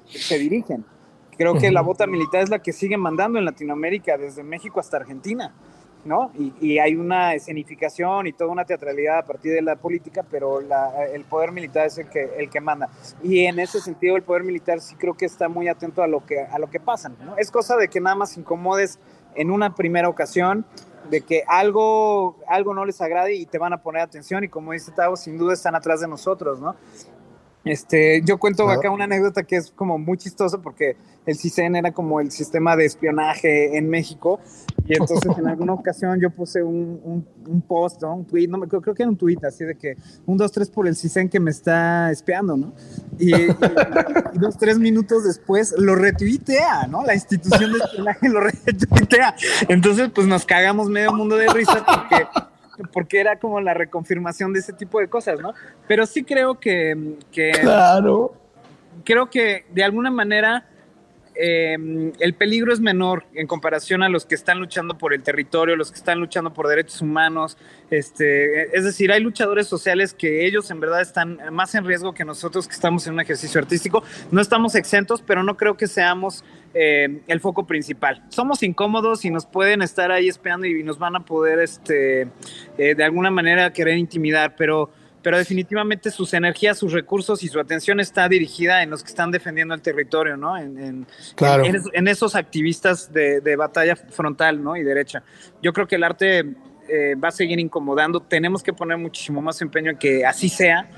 se dirigen. Creo que la bota militar es la que sigue mandando en Latinoamérica, desde México hasta Argentina. ¿No? Y, hay una escenificación y toda una teatralidad a partir de la política, pero la- el poder militar es el que, el que manda. Y en ese sentido el poder militar sí creo que está muy atento a lo que, a lo que pasa. Es cosa de que nada más incomodes en una primera ocasión, de que algo, algo no les agrade y te van a poner atención y como dice Tavo, sin duda están atrás de nosotros, ¿no? Este, yo cuento acá una anécdota que es como muy chistosa porque el CISEN era como el sistema de espionaje en México y entonces en (laughs) alguna ocasión yo puse un, un, un post, ¿no? un tweet, no me creo, creo que era un tweet así de que un, dos, tres por el CISEN que me está espiando, ¿no? Y, y- y dos, tres minutos después lo retuitea, ¿no? La institución de espionaje lo retuitea. Entonces pues nos cagamos medio mundo de risa porque porque era como la reconfirmación de ese tipo de cosas, ¿no? Pero sí creo que, que Claro. creo que de alguna manera eh, el peligro es menor en comparación a los que están luchando por el territorio, los que están luchando por derechos humanos. Este, es decir, hay luchadores sociales que ellos en verdad están más en riesgo que nosotros que estamos en un ejercicio artístico. No estamos exentos, pero no creo que seamos eh, el foco principal. Somos incómodos y nos pueden estar ahí espiando y nos van a poder, este, eh, de alguna manera, querer intimidar, pero pero definitivamente sus energías, sus recursos y su atención está dirigida en los que están defendiendo el territorio, ¿no? En, en, Claro. en, en esos activistas de, de batalla frontal, ¿no? Y derecha. Yo creo que el arte eh, va a seguir incomodando. Tenemos que poner muchísimo más empeño en que así sea.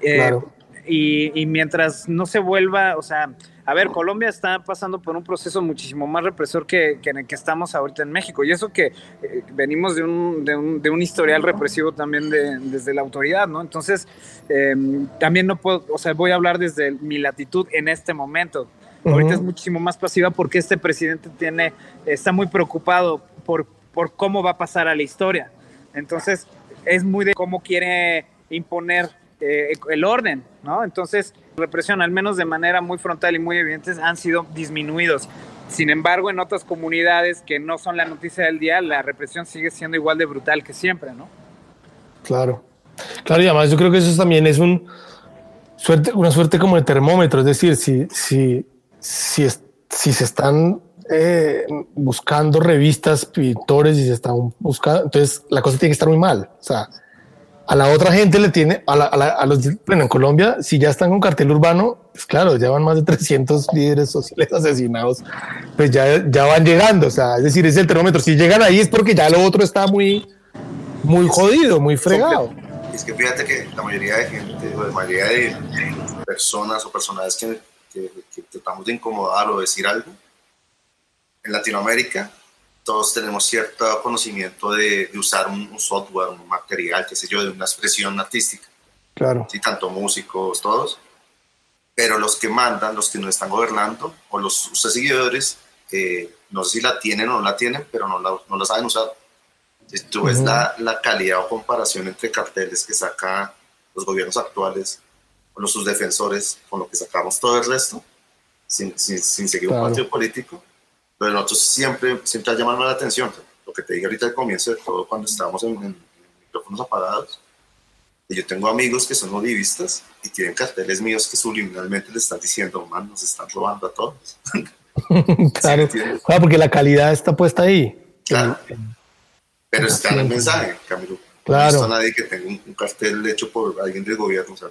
Eh, Claro. Y, y mientras no se vuelva, o sea, a ver, Colombia está pasando por un proceso muchísimo más represor que, que en el que estamos ahorita en México. Y eso que eh, venimos de un, de, un, de un historial represivo también de- desde la autoridad, ¿no? Entonces, eh, también no puedo, o sea, voy a hablar desde mi latitud en este momento. Ahorita es muchísimo más pasiva porque este presidente tiene, está muy preocupado por, por cómo va a pasar a la historia. Entonces, es muy de cómo quiere imponer eh, el orden, ¿no? Entonces, represión, al menos de manera muy frontal y muy evidente, han sido disminuidos. Sin embargo, en otras comunidades que no son la noticia del día, la represión sigue siendo igual de brutal que siempre, ¿no? Claro. Claro, y además yo creo que eso también es una suerte como de termómetro. Es decir, si, si, si, si se están eh, buscando revistas, pintores y se están buscando, entonces la cosa tiene que estar muy mal. O sea, a la otra gente le tiene, a, la- a la- a los, bueno, en Colombia, si ya están con cartel urbano, pues claro, ya van más de 300 (laughs) líderes sociales asesinados, pues ya, ya van llegando. O sea, es decir, es el termómetro. Si llegan ahí es porque ya lo otro está muy, muy jodido, muy fregado. Es que fíjate que la mayoría de gente, o la mayoría de personas o personajes que, que- que tratamos de incomodar o decir algo, en Latinoamérica todos tenemos cierto conocimiento de, de usar un, un software, un material, qué sé yo, de una expresión artística. Claro. Sí, tanto músicos, todos. Pero los que mandan, los que nos están gobernando, o los sus seguidores, eh, no sé si la tienen o no la tienen, pero no la, no la saben usar. Si tú ves Ujú. la, la calidad o comparación entre carteles que saca los gobiernos actuales o los sus defensores con lo que sacamos todo el resto, sin, sin, sin seguir Claro. un partido político, pero nosotros siempre, siempre ha llamado la atención. Lo que te dije ahorita al comienzo de todo, cuando estábamos en, en micrófonos apagados, y yo tengo amigos que son olivistas y tienen carteles míos que subliminalmente le están diciendo, man, nos están robando a todos. (laughs) claro, claro, porque la calidad está puesta ahí. Claro. Pero está en el mensaje, Camilo. Claro. No a nadie que tenga un, un cartel hecho por alguien del gobierno. O sea,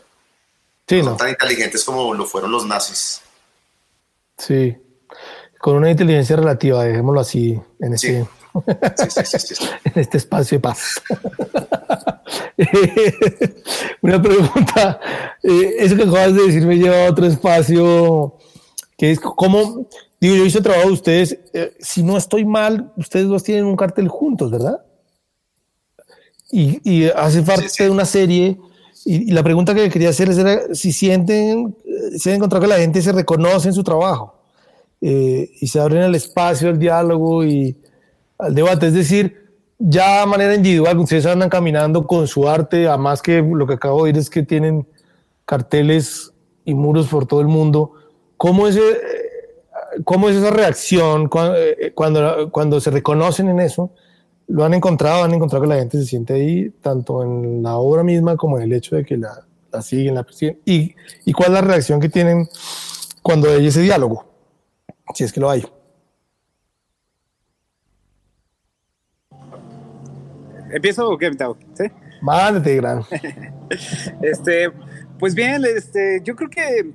Sí, son no, tan inteligentes como lo fueron los nazis. sí. Con una inteligencia relativa, dejémoslo así, en este, (laughs) en este espacio de paz. (laughs) una pregunta, eh, eso que acabas de decir me lleva a otro espacio, que es cómo, digo, yo hice el trabajo de ustedes, eh, si no estoy mal, ustedes dos tienen un cartel juntos, ¿verdad? Y, y hace parte de una serie, y, y la pregunta que quería hacer es era si sienten, eh, si han encontrado que la gente se reconoce en su trabajo eh, y se abren al espacio, al diálogo y al debate. Es decir, ya de manera individual, ustedes andan caminando con su arte, además que lo que acabo de oír es que tienen carteles y muros por todo el mundo. ¿Cómo eh, cómo es esa reacción cuando, cuando, cuando se reconocen en eso? ¿Lo han encontrado? ¿Han encontrado que la gente se siente ahí, tanto en la obra misma como en el hecho de que la, la siguen, la persiguen? ¿Y, ¿Y cuál es la reacción que tienen cuando hay ese diálogo? Si es que lo hay. ¿Empiezo o qué, Tao? ¿Sí? Mándate, gran. (laughs) este, pues bien, este, yo creo que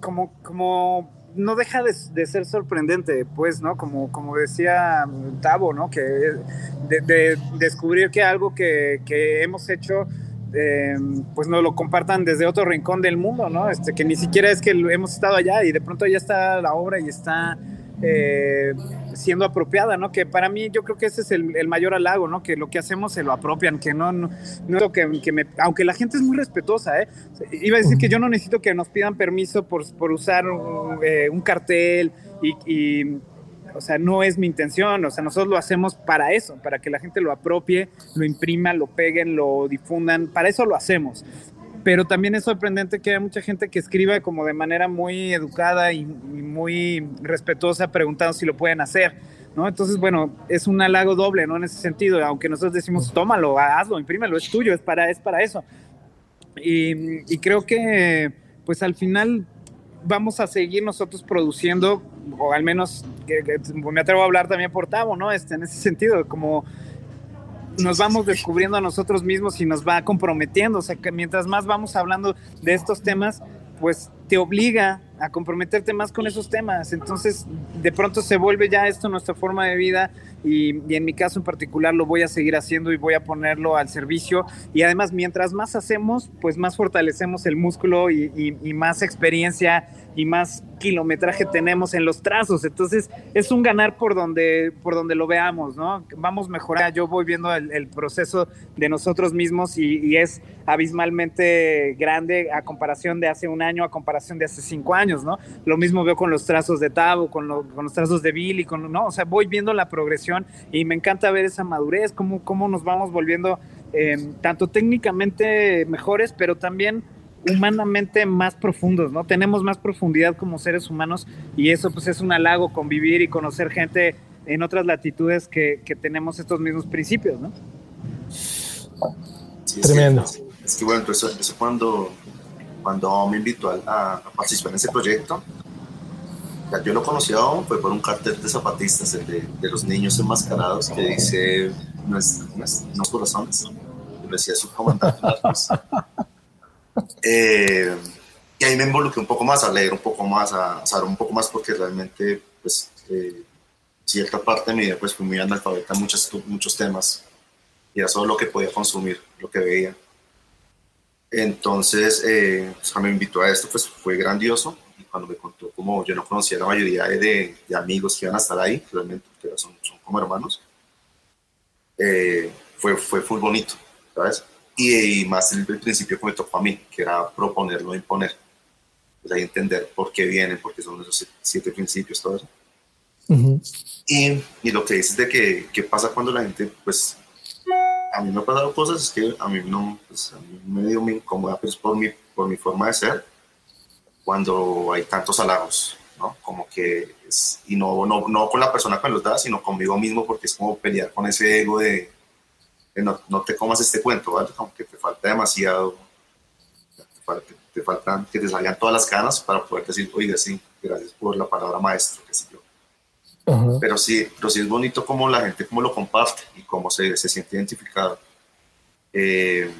como, como no deja de, de ser sorprendente, pues, ¿no? Como, como decía Tavo, ¿no? Que de, de descubrir que algo que, que hemos hecho, eh, pues nos lo compartan desde otro rincón del mundo, ¿no? Este, que ni siquiera es que hemos estado allá y de pronto ya está la obra y está eh, siendo apropiada, ¿no? Que para mí yo creo que ese es el, mayor halago, ¿no? Que lo que hacemos se lo apropian, que no, no, no que, me... Aunque la gente es muy respetuosa, ¿eh? Iba a decir que yo no necesito que nos pidan permiso por, por usar un, eh, un cartel y, o sea, no es mi intención, o sea, nosotros lo hacemos para eso, para que la gente lo apropie, lo imprima, lo peguen, lo difundan, para eso lo hacemos. pero también es sorprendente que haya mucha gente que escriba como de manera muy educada y, y muy respetuosa preguntando si lo pueden hacer. ¿no? Entonces, bueno, es un halago doble, ¿no? En ese sentido, aunque nosotros decimos, tómalo, hazlo, imprímelo, es tuyo, es para, es para eso. Y, y creo que, pues al final vamos a seguir nosotros produciendo, o al menos me atrevo a hablar también por Tavo, ¿no? Este, en ese sentido, como nos vamos descubriendo a nosotros mismos y nos va comprometiendo. O sea, que mientras más vamos hablando de estos temas, pues te obliga a comprometerte más con esos temas. Entonces, de pronto se vuelve ya esto nuestra forma de vida y, en mi caso en particular lo voy a seguir haciendo y voy a ponerlo al servicio. Y además, mientras más hacemos, pues más fortalecemos el músculo y más experiencia y más kilometraje tenemos en los trazos. Entonces, es un ganar por donde, por donde lo veamos, ¿no? Vamos mejorar. Yo voy viendo el, proceso de nosotros mismos y, y, es abismalmente grande a comparación de hace un año, a comparación de hace cinco años, ¿no? Lo mismo veo con los trazos de Tavo, con, lo, con los trazos de Billy, con, ¿no? O sea, voy viendo la progresión y me encanta ver esa madurez, cómo, cómo nos vamos volviendo eh, tanto técnicamente mejores, pero también humanamente más profundos, ¿no? Tenemos más profundidad como seres humanos y eso pues es un halago convivir y conocer gente en otras latitudes que, que tenemos estos mismos principios, ¿no? Sí, Tremendo. Es que, es que bueno, eso, eso cuando, cuando me invitó a, a, participar en ese proyecto, ya yo lo conocía fue por un cartel de zapatistas, el de, de los niños enmascarados, que dice, no, es, no, es, no corazones, lo decía su comandante. Eh, y ahí me involucré un poco más a leer un poco más, a saber un poco más, porque realmente, pues, eh, cierta parte de mi vida, pues, fui muy analfabeta en muchos, muchos temas. Y era solo lo que podía consumir, lo que veía. Entonces, eh, pues, cuando me invitó a esto, pues, fue grandioso. Y cuando me contó, como yo no conocía la mayoría de, de amigos que iban a estar ahí, realmente, porque son, son como hermanos, eh, fue, fue muy bonito, ¿sabes? Y, y más el, el, principio que me tocó a mí, que era proponer, no imponer. Pues ahí entender por qué vienen, porque son esos siete principios, todo eso. Uh -huh. y, y, lo que dices de que qué pasa cuando la gente, pues, a mí me han pasado cosas, es que a mí no, pues, a mí me dio muy incómoda pues, por, mi, por mi forma de ser, cuando hay tantos halagos, ¿no? Como que, es, y no, no, no con la persona que me los da, sino conmigo mismo, porque es como pelear con ese ego de, no, no, te comas este cuento, ¿vale? Aunque te falta demasiado, te, falta, te faltan que te salgan todas las ganas para poder decir, oiga, sí, gracias por la palabra maestro, qué sé yo. Uh -huh. Pero sí, pero sí es bonito cómo la gente cómo lo comparte y cómo se, se siente identificado. Eh,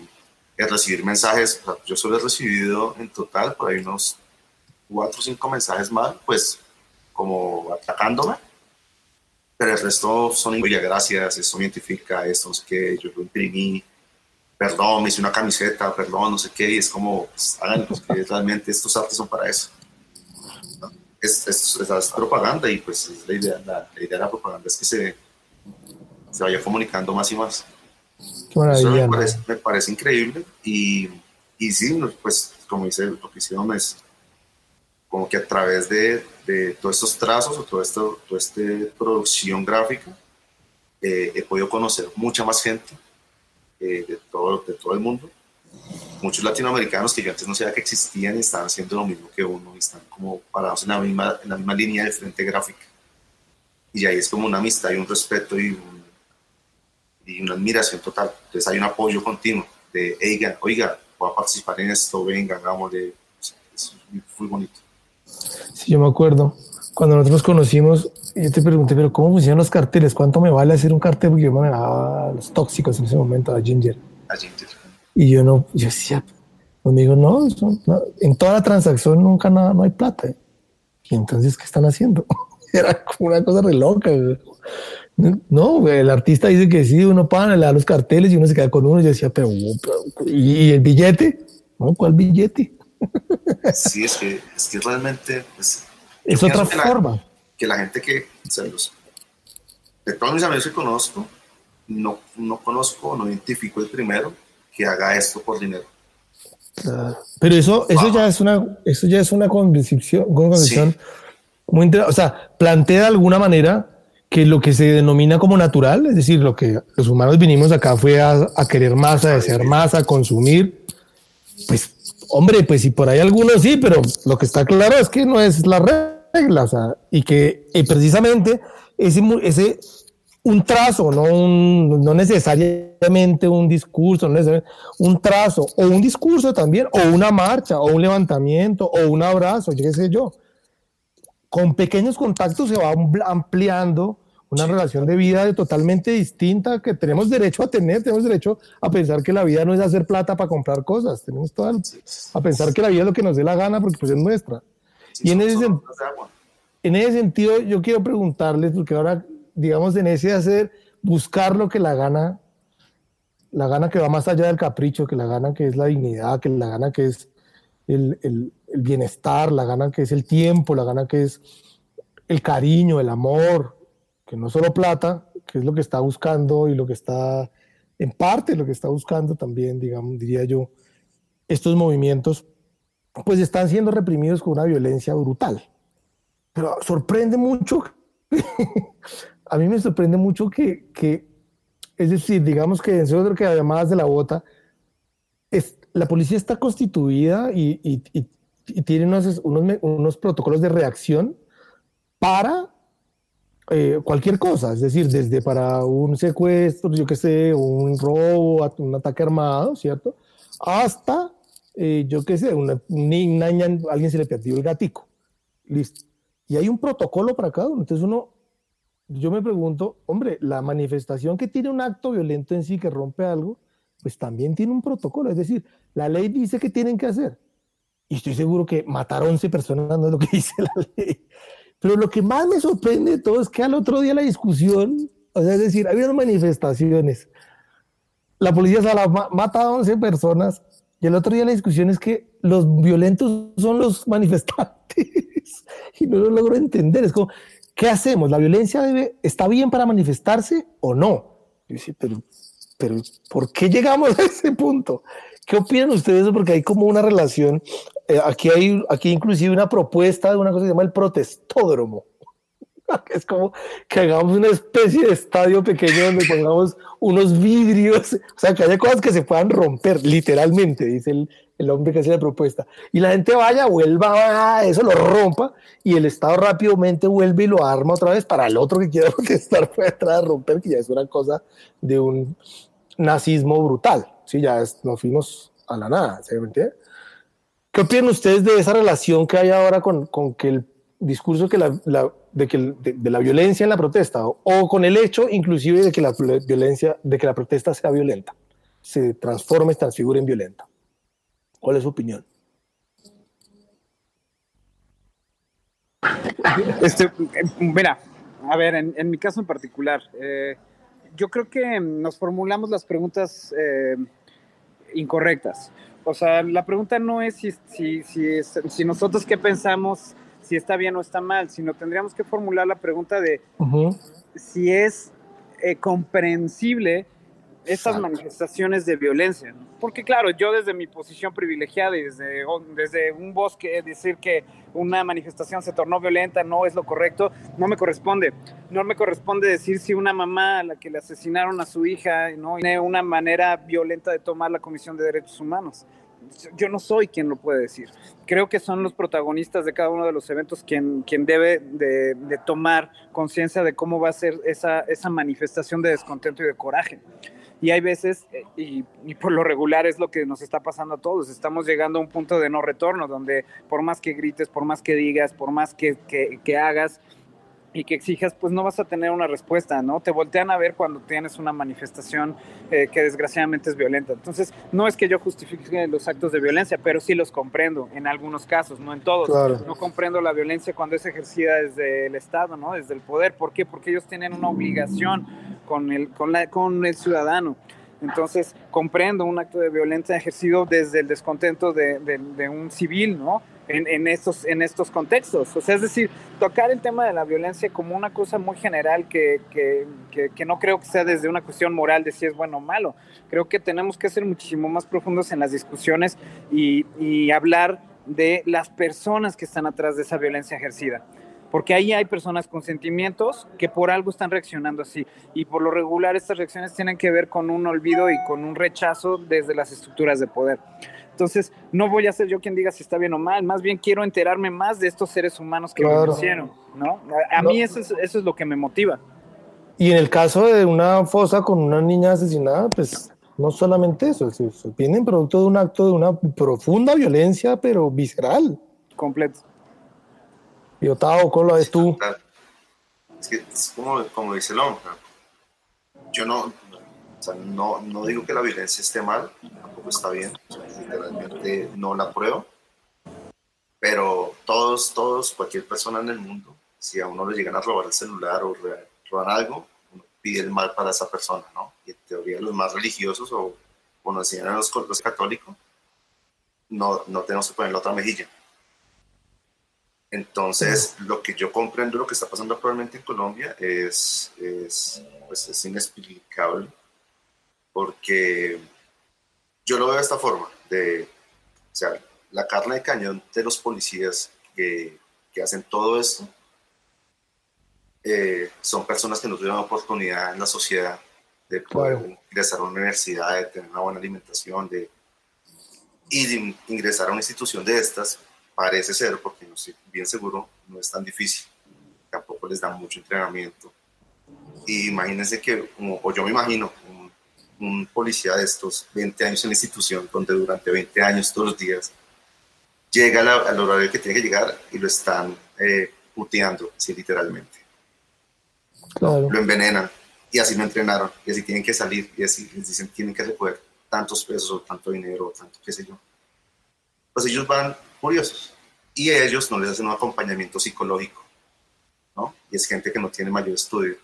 el recibir mensajes, o sea, yo solo he recibido en total por ahí unos cuatro o cinco mensajes más, pues como atacándome, pero el resto son, oye, gracias, esto me identifica, esto no sé qué, yo lo imprimí, perdón, me hice una camiseta, perdón, no sé qué, y es como, pues, háganlo, que realmente estos artes son para eso. Es, es, es, es, propaganda y pues es la, idea, la, la, idea de la propaganda es que se, se vaya comunicando más y más. Eso me, parece, me parece increíble y, y sí, pues como dice lo que hicieron es como que a través de, de todos estos trazos o toda esta todo este producción gráfica eh, he podido conocer mucha más gente eh, de, todo, de todo el mundo, muchos latinoamericanos que yo antes no sabía que existían y estaban haciendo lo mismo que uno y están como parados en la misma, en la misma línea de frente gráfica. Y ahí es como una amistad y un respeto y, un, y una admiración total. Entonces hay un apoyo continuo de, oiga, oiga, voy a participar en esto, venga, hagámosle. Es muy bonito. Sí, yo me acuerdo. Cuando nosotros nos conocimos, yo te pregunté, pero ¿cómo funcionan los carteles? ¿Cuánto me vale hacer un cartel? Porque yo me daba los tóxicos en ese momento, a Ginger. A Ginger. Y yo no, yo decía, pues me no, no, en toda la transacción nunca nada, no hay plata. Y entonces, ¿qué están haciendo? (laughs) Era como una cosa re loca. No, el artista dice que sí, uno paga, le da los carteles y uno se queda con uno. Y yo decía, pero, pero ¿y el billete? No, ¿cuál billete? Sí, es que, es que realmente pues, es otra forma. La, que la gente que, o sea, los, de todos mis amigos que conozco, no, no conozco, no identifico el primero que haga esto por dinero. Uh, pero eso, eso ya es una, eso ya es una convicción, una convicción sí. muy o sea, plantea de alguna manera que lo que se denomina como natural, es decir, lo que los humanos vinimos acá fue a, a querer más, a desear más, a consumir, pues, hombre, pues si por ahí algunos sí, pero lo que está claro es que no es la regla, o sea, y que eh, precisamente ese, ese, un trazo, no, un, no necesariamente un discurso, no un trazo, o un discurso también, o una marcha, o un levantamiento, o un abrazo, yo qué sé yo. Con pequeños contactos se va ampl- ampliando una relación de vida totalmente distinta que tenemos derecho a tener, tenemos derecho a pensar que la vida no es hacer plata para comprar cosas, tenemos todo el- a pensar que la vida es lo que nos dé la gana porque pues es nuestra. y en ese, en ese sentido yo quiero preguntarles, porque ahora digamos en ese hacer, buscar lo que la gana, la gana que va más allá del capricho, que la gana que es la dignidad, que la gana que es el, el- el bienestar, la gana que es el tiempo, la gana que es el cariño, el amor, que no solo plata, que es lo que está buscando y lo que está, en parte lo que está buscando también, digamos, diría yo, estos movimientos, pues están siendo reprimidos con una violencia brutal. Pero sorprende mucho, (laughs) a mí me sorprende mucho que, que es decir, digamos que en otro que además de la bota, es, la policía está constituida y, y- y- tiene unos, unos, unos protocolos de reacción para eh, cualquier cosa, es decir, desde para un secuestro, yo qué sé, un robo, un ataque armado, ¿cierto? Hasta, eh, yo qué sé, una, alguien se le perdió el gatico. Listo. Y hay un protocolo para cada uno. Entonces uno, yo me pregunto, hombre, la manifestación que tiene un acto violento en sí, que rompe algo, pues también tiene un protocolo. Es decir, la ley dice que tienen que hacer. Y estoy seguro que matar 11 personas no es lo que (laughs) dice la ley. Pero lo que más me sorprende de todo es que al otro día la discusión, o sea, es decir, había manifestaciones, la policía sala ma- mata a 11 personas y el otro día la discusión es que los violentos son los (laughs) manifestantes y no lo logro entender. Es como, ¿qué hacemos? ¿La violencia debe, está bien para manifestarse o no? Yo decía, pero, pero ¿por qué llegamos a ese punto? ¿Qué opinan ustedes? de eso? Porque hay como una relación, eh, aquí hay aquí inclusive una propuesta de una cosa que se llama el protestódromo. (laughs) Es como que hagamos una especie de estadio pequeño donde pongamos unos vidrios, (laughs) o sea, que haya cosas que se puedan romper, literalmente, dice el, hombre que hace la propuesta. Y la gente vaya, vuelva a eso, lo rompa, y el Estado rápidamente vuelve y lo arma otra vez para el otro que quiera (laughs) protestar, puede entrar a romper, que ya es una cosa de un nazismo brutal. Sí, ya nos fuimos a la nada, ¿se entiende? ¿Qué opinan ustedes de esa relación que hay ahora con, con que el discurso que la, la- de, que de, la violencia en la protesta o, o con el hecho inclusive de que la violencia, de que la protesta sea violenta, se transforme, se transfigure en violenta? ¿Cuál es su opinión? Este, eh, mira, a ver, en, en mi caso en particular, eh, yo creo que nos formulamos las preguntas eh, incorrectas. O sea, la pregunta no es si, si, si, es- si nosotros qué pensamos, si está bien o está mal, sino tendríamos que formular la pregunta de si es eh, comprensible estas manifestaciones de violencia. Porque claro, yo desde mi posición privilegiada y desde, desde un bosque decir que una manifestación se tornó violenta no es lo correcto, no me corresponde. No me corresponde decir si una mamá a la que le asesinaron a su hija ¿no? tiene una manera violenta de tomar la Comisión de Derechos Humanos. Yo no soy quien lo puede decir. Creo que son los protagonistas de cada uno de los eventos quien, quien debe de, de tomar conciencia de cómo va a ser esa, esa manifestación de descontento y de coraje. Y hay veces, eh, y, y por lo regular es lo que nos está pasando a todos, estamos llegando a un punto de no retorno, donde por más que grites, por más que digas, por más que, que, que hagas y que exijas, pues no vas a tener una respuesta, ¿no? Te voltean a ver cuando tienes una manifestación eh, que desgraciadamente es violenta. Entonces, no es que yo justifique los actos de violencia, pero sí los comprendo en algunos casos, no en todos. Claro. No comprendo la violencia cuando es ejercida desde el Estado, ¿no? Desde el poder. ¿Por qué? Porque ellos tienen una obligación con el, con la, con el ciudadano. Entonces, comprendo un acto de violencia ejercido desde el descontento de, un civil, ¿no? En, estos, en estos contextos. O sea, es decir, tocar el tema de la violencia como una cosa muy general que, que, que, no creo que sea desde una cuestión moral de si es bueno o malo. Creo que tenemos que ser muchísimo más profundos en las discusiones y hablar de las personas que están atrás de esa violencia ejercida. Porque ahí hay personas con sentimientos que por algo están reaccionando así y por lo regular estas reacciones tienen que ver con un olvido y con un rechazo desde las estructuras de poder. Entonces, no voy a ser yo quien diga si está bien o mal, más bien quiero enterarme más de estos seres humanos que Claro. me hicieron, ¿no? A, a No. mí eso es, eso es lo que me motiva. Y en el caso de una fosa con una niña asesinada, pues no solamente eso, eso, eso viene en producto de un acto de una profunda violencia, pero visceral. Completo. Y Otavo, ¿cómo lo ves tú? Es que es como, como dice el hombre. Yo no, o sea, no, no digo que la violencia esté mal, tampoco está bien. o sea, literalmente no la apruebo. Pero todos, todos, cualquier persona en el mundo, si a uno le llegan a robar el celular o roban algo, uno pide el mal para esa persona, ¿no? Y en teoría los más religiosos o, o nos enseñan los, los católicos, no, no tenemos que poner la otra mejilla. Entonces, lo que yo comprendo, lo que está pasando actualmente en Colombia es, es, pues es inexplicable, porque yo lo veo de esta forma, de, o sea, la carne de cañón de los policías que, que hacen todo esto, eh, son personas que no tuvieron oportunidad en la sociedad de poder Claro. ingresar a una universidad, de tener una buena alimentación, de, y de ingresar a una institución de estas, parece ser, porque no estoy bien seguro, no es tan difícil. Tampoco les dan mucho entrenamiento. Y imagínense que, como- o yo me imagino, un, un policía de estos 20 años en la institución, donde durante 20 años, todos los días, llega la- al horario que tiene que llegar y lo están eh, puteando, sí, literalmente. Claro. Lo envenenan y así lo entrenaron y así tienen que salir y así les dicen tienen que recoger tantos pesos o tanto dinero o tanto qué sé yo. Pues ellos van curiosos y a ellos no les hacen un acompañamiento psicológico, ¿no? Y es gente que no tiene mayor estudio.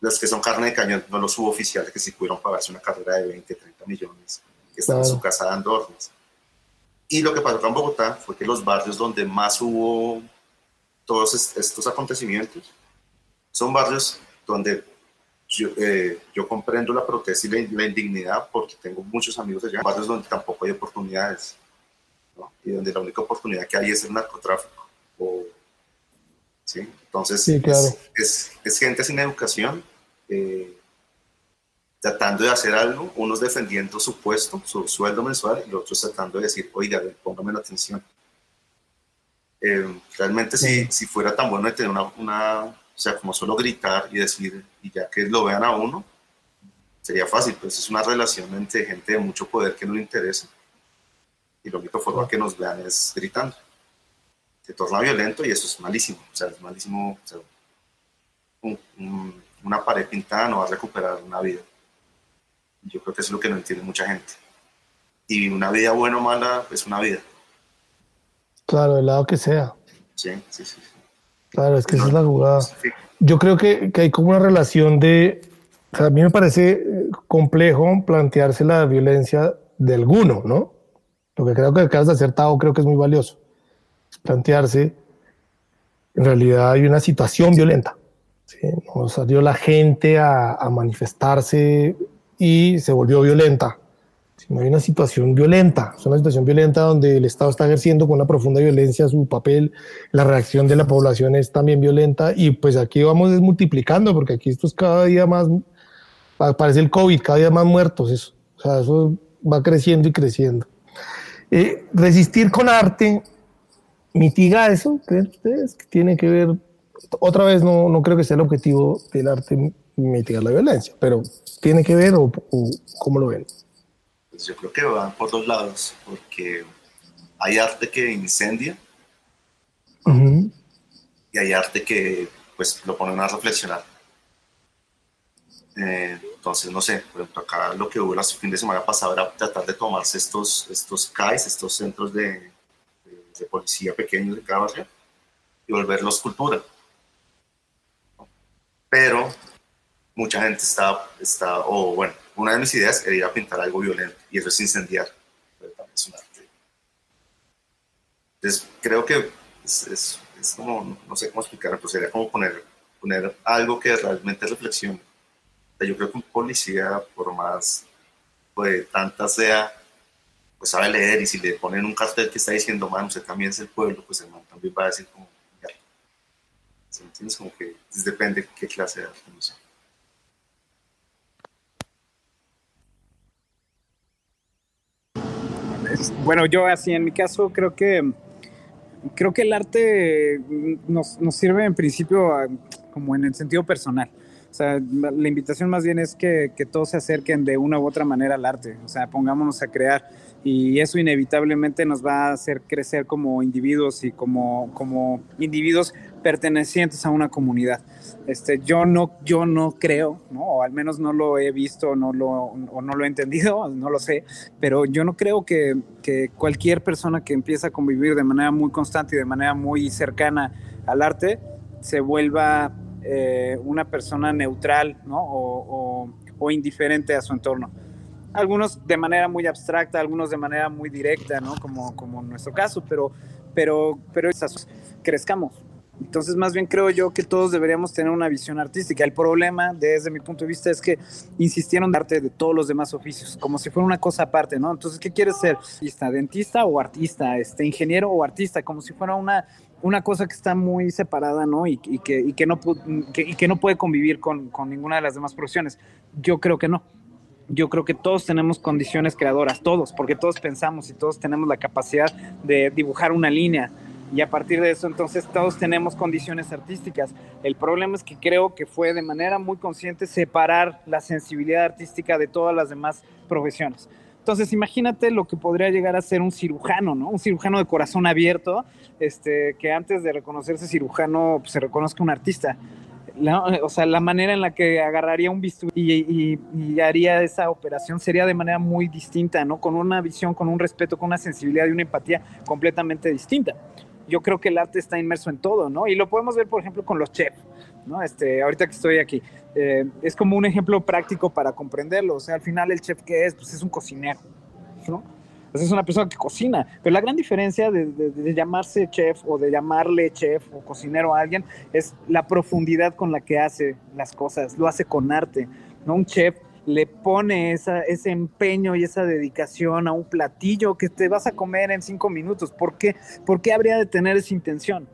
Los que son carne de cañón, no los suboficiales que sí pudieron pagarse una carrera de 20, 30 millones, que están en Claro. su casa dando órdenes. Y lo que pasó acá en Bogotá fue que los barrios donde más hubo todos est- estos acontecimientos son barrios donde yo, eh, yo comprendo la protesta y la, la indignidad porque tengo muchos amigos allá, barrios donde tampoco hay oportunidades ¿no? y donde la única oportunidad que hay es el narcotráfico. O, ¿sí? Entonces, Sí, claro. es, es, es gente sin educación eh, tratando de hacer algo, unos defendiendo su puesto, su sueldo mensual, y los otros tratando de decir, oiga, póngame la atención. Eh, realmente si, si fuera tan bueno de tener una, una, o sea, como solo gritar y decir, y ya que lo vean a uno, sería fácil, pues es una relación entre gente de mucho poder que no le interesa. Y la única forma que nos vean es gritando. Se torna violento y eso es malísimo, o sea, es malísimo. o sea, un- un- una pared pintada no va a recuperar una vida. Yo creo que eso es lo que no entiende mucha gente. Y una vida buena o mala es una vida. Claro, del lado que sea. Sí, sí, sí. sí. Claro, es que esa es la jugada. Yo creo que, que hay como una relación de... o sea, a mí me parece eh, complejo plantearse la violencia de alguno, ¿no? Lo que creo que acabas de hacer, Tao, creo que es muy valioso. Es plantearse, en realidad hay una situación violenta. ¿sí? No salió la gente a, a manifestarse y se volvió violenta. hay una situación violenta, es una situación violenta donde el Estado está ejerciendo con una profunda violencia su papel, la reacción de la población es también violenta y pues aquí vamos multiplicando porque aquí esto es cada día más, parece el COVID, cada día más muertos, eso, o sea, eso va creciendo y creciendo. Eh, resistir con arte mitiga eso, ¿creen ustedes? Que tiene que ver, otra vez no, no creo que sea el objetivo del arte mitigar la violencia, pero tiene que ver o, o cómo lo ven. Pues yo creo que van por dos lados, porque hay arte que incendia y hay arte que pues lo ponen a reflexionar. Eh, entonces, no sé, por ejemplo, acá lo que hubo el fin de semana pasado era tratar de tomarse estos, estos CAIs, estos centros de, de, de policía pequeños de cada barrio, y volverlos cultura. Pero mucha gente está, está, o bueno, una de mis ideas era ir a pintar algo violento, y eso es incendiar. pero también es un arte. Entonces, creo que es, es, es como, no sé cómo explicarlo, pero sería como poner, poner algo que realmente reflexione. Yo creo que un policía, por más pues, tanta sea, pues sabe leer y si le ponen un cartel que está diciendo, man, usted también es el pueblo, pues el man también va a decir como, "Ya". ¿sí me entiendes? Como que depende qué clase de arte. Bueno, yo así en mi caso creo que creo que el arte nos, nos sirve en principio como en el sentido personal. O sea, la invitación más bien es que, que todos se acerquen de una u otra manera al arte. O sea, pongámonos a crear y eso inevitablemente nos va a hacer crecer como individuos y como, como individuos pertenecientes a una comunidad. Este, yo no, yo no creo, ¿no? o al menos no lo he visto, no lo, o no lo he entendido, (laughs) no lo sé, pero yo no creo que, que cualquier persona que empieza a convivir de manera muy constante y de manera muy cercana al arte se vuelva eh, una persona neutral ¿no? o, o- o indiferente a su entorno. Algunos de manera muy abstracta, algunos de manera muy directa, ¿no? como, como en nuestro caso, pero, pero, pero crezcamos. Entonces, más bien creo yo que todos deberíamos tener una visión artística. El problema, desde mi punto de vista, es que insistieron en arte de todos los demás oficios, como si fuera una cosa aparte, ¿no? Entonces, ¿qué quieres ser? ¿Artista, dentista o artista? Este, ¿Ingeniero o artista? Como si fuera una, una cosa que está muy separada, ¿no? Y, que no puede convivir con, con ninguna de las demás profesiones. Yo creo que no yo creo que todos tenemos condiciones creadoras, todos, porque todos pensamos y todos tenemos la capacidad de dibujar una línea. Y a partir de eso, entonces, todos tenemos condiciones artísticas. El problema es que creo que fue de manera muy consciente separar la sensibilidad artística de todas las demás profesiones. Entonces, imagínate lo que podría llegar a ser un cirujano, ¿no? Un cirujano de corazón abierto, este, que antes de reconocerse cirujano, pues, se reconozca un artista. O sea, la manera en la que agarraría un bisturí y, y- y haría esa operación sería de manera muy distinta, ¿no? Con una visión, con un respeto, con una sensibilidad y una empatía completamente distinta. Yo creo que el arte está inmerso en todo, ¿no? Y lo podemos ver, por ejemplo, con los chefs, ¿no? Este, ahorita que estoy aquí, eh, es como un ejemplo práctico para comprenderlo. O sea, al final el chef, ¿qué es? Pues es un cocinero, ¿no? Es una persona que cocina. Pero la gran diferencia de llamarse chef o de llamarle chef o cocinero a alguien es la profundidad con la que hace las cosas. Lo hace con arte. ¿no? Un chef le pone esa, ese empeño y esa dedicación a un platillo que te vas a comer en cinco minutos. ¿Por qué? ¿Por qué habría de tener esa intención?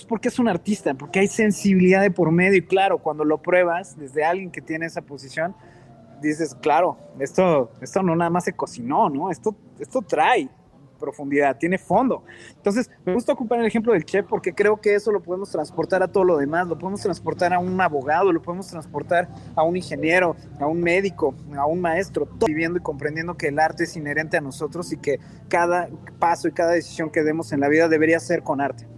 Pues porque es un artista, porque hay sensibilidad de por medio y claro, cuando lo pruebas desde alguien que tiene esa posición, dices, claro, esto, esto no nada más se cocinó, ¿no? Esto, esto trae profundidad, tiene fondo. Entonces, me gusta ocupar el ejemplo del chef porque creo que eso lo podemos transportar a todo lo demás, lo podemos transportar a un abogado, lo podemos transportar a un ingeniero, a un médico, a un maestro, todo viviendo y comprendiendo que el arte es inherente a nosotros y que cada paso y cada decisión que demos en la vida debería ser con arte.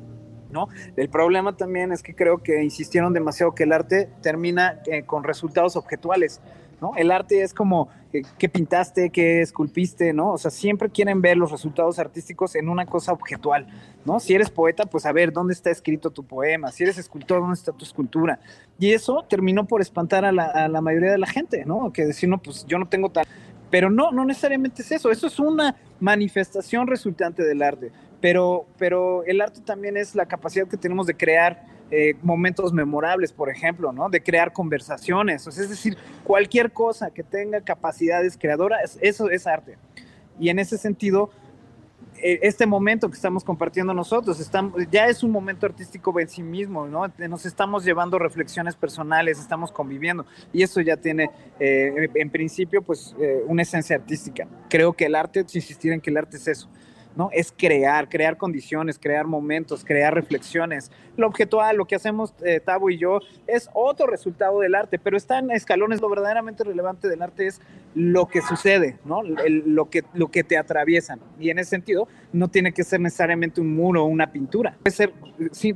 ¿No? El problema también es que creo que insistieron demasiado que el arte termina eh, con resultados objetuales, ¿no? El arte es como eh, qué pintaste, qué esculpiste, ¿no? O sea, siempre quieren ver los resultados artísticos en una cosa objetual, ¿no? Si eres poeta, pues a ver, ¿dónde está escrito tu poema? Si eres escultor, ¿dónde está tu escultura? Y eso terminó por espantar a la, a la mayoría de la gente, ¿no? Que decir, no, pues yo no tengo tal... Pero no, no necesariamente es eso, eso es una manifestación resultante del arte, pero, pero el arte también es la capacidad que tenemos de crear eh, momentos memorables, por ejemplo, ¿no? De crear conversaciones, o sea, es decir, cualquier cosa que tenga capacidades creadoras, eso es arte. Y en ese sentido, eh, este momento que estamos compartiendo nosotros ya es un momento artístico en sí mismo, ¿no? Nos estamos llevando reflexiones personales, estamos conviviendo y eso ya tiene, eh, en principio, pues una esencia artística. Creo que el arte, insistir en que el arte es eso. ¿No? Es crear, crear condiciones, crear momentos, crear reflexiones. Lo objetual, lo que hacemos eh, Tabo y yo, es otro resultado del arte, pero está en escalones. Lo verdaderamente relevante del arte es lo que sucede, ¿no? Lo, que, lo que te atraviesan. Y en ese sentido, no tiene que ser necesariamente un muro o una pintura. Puede ser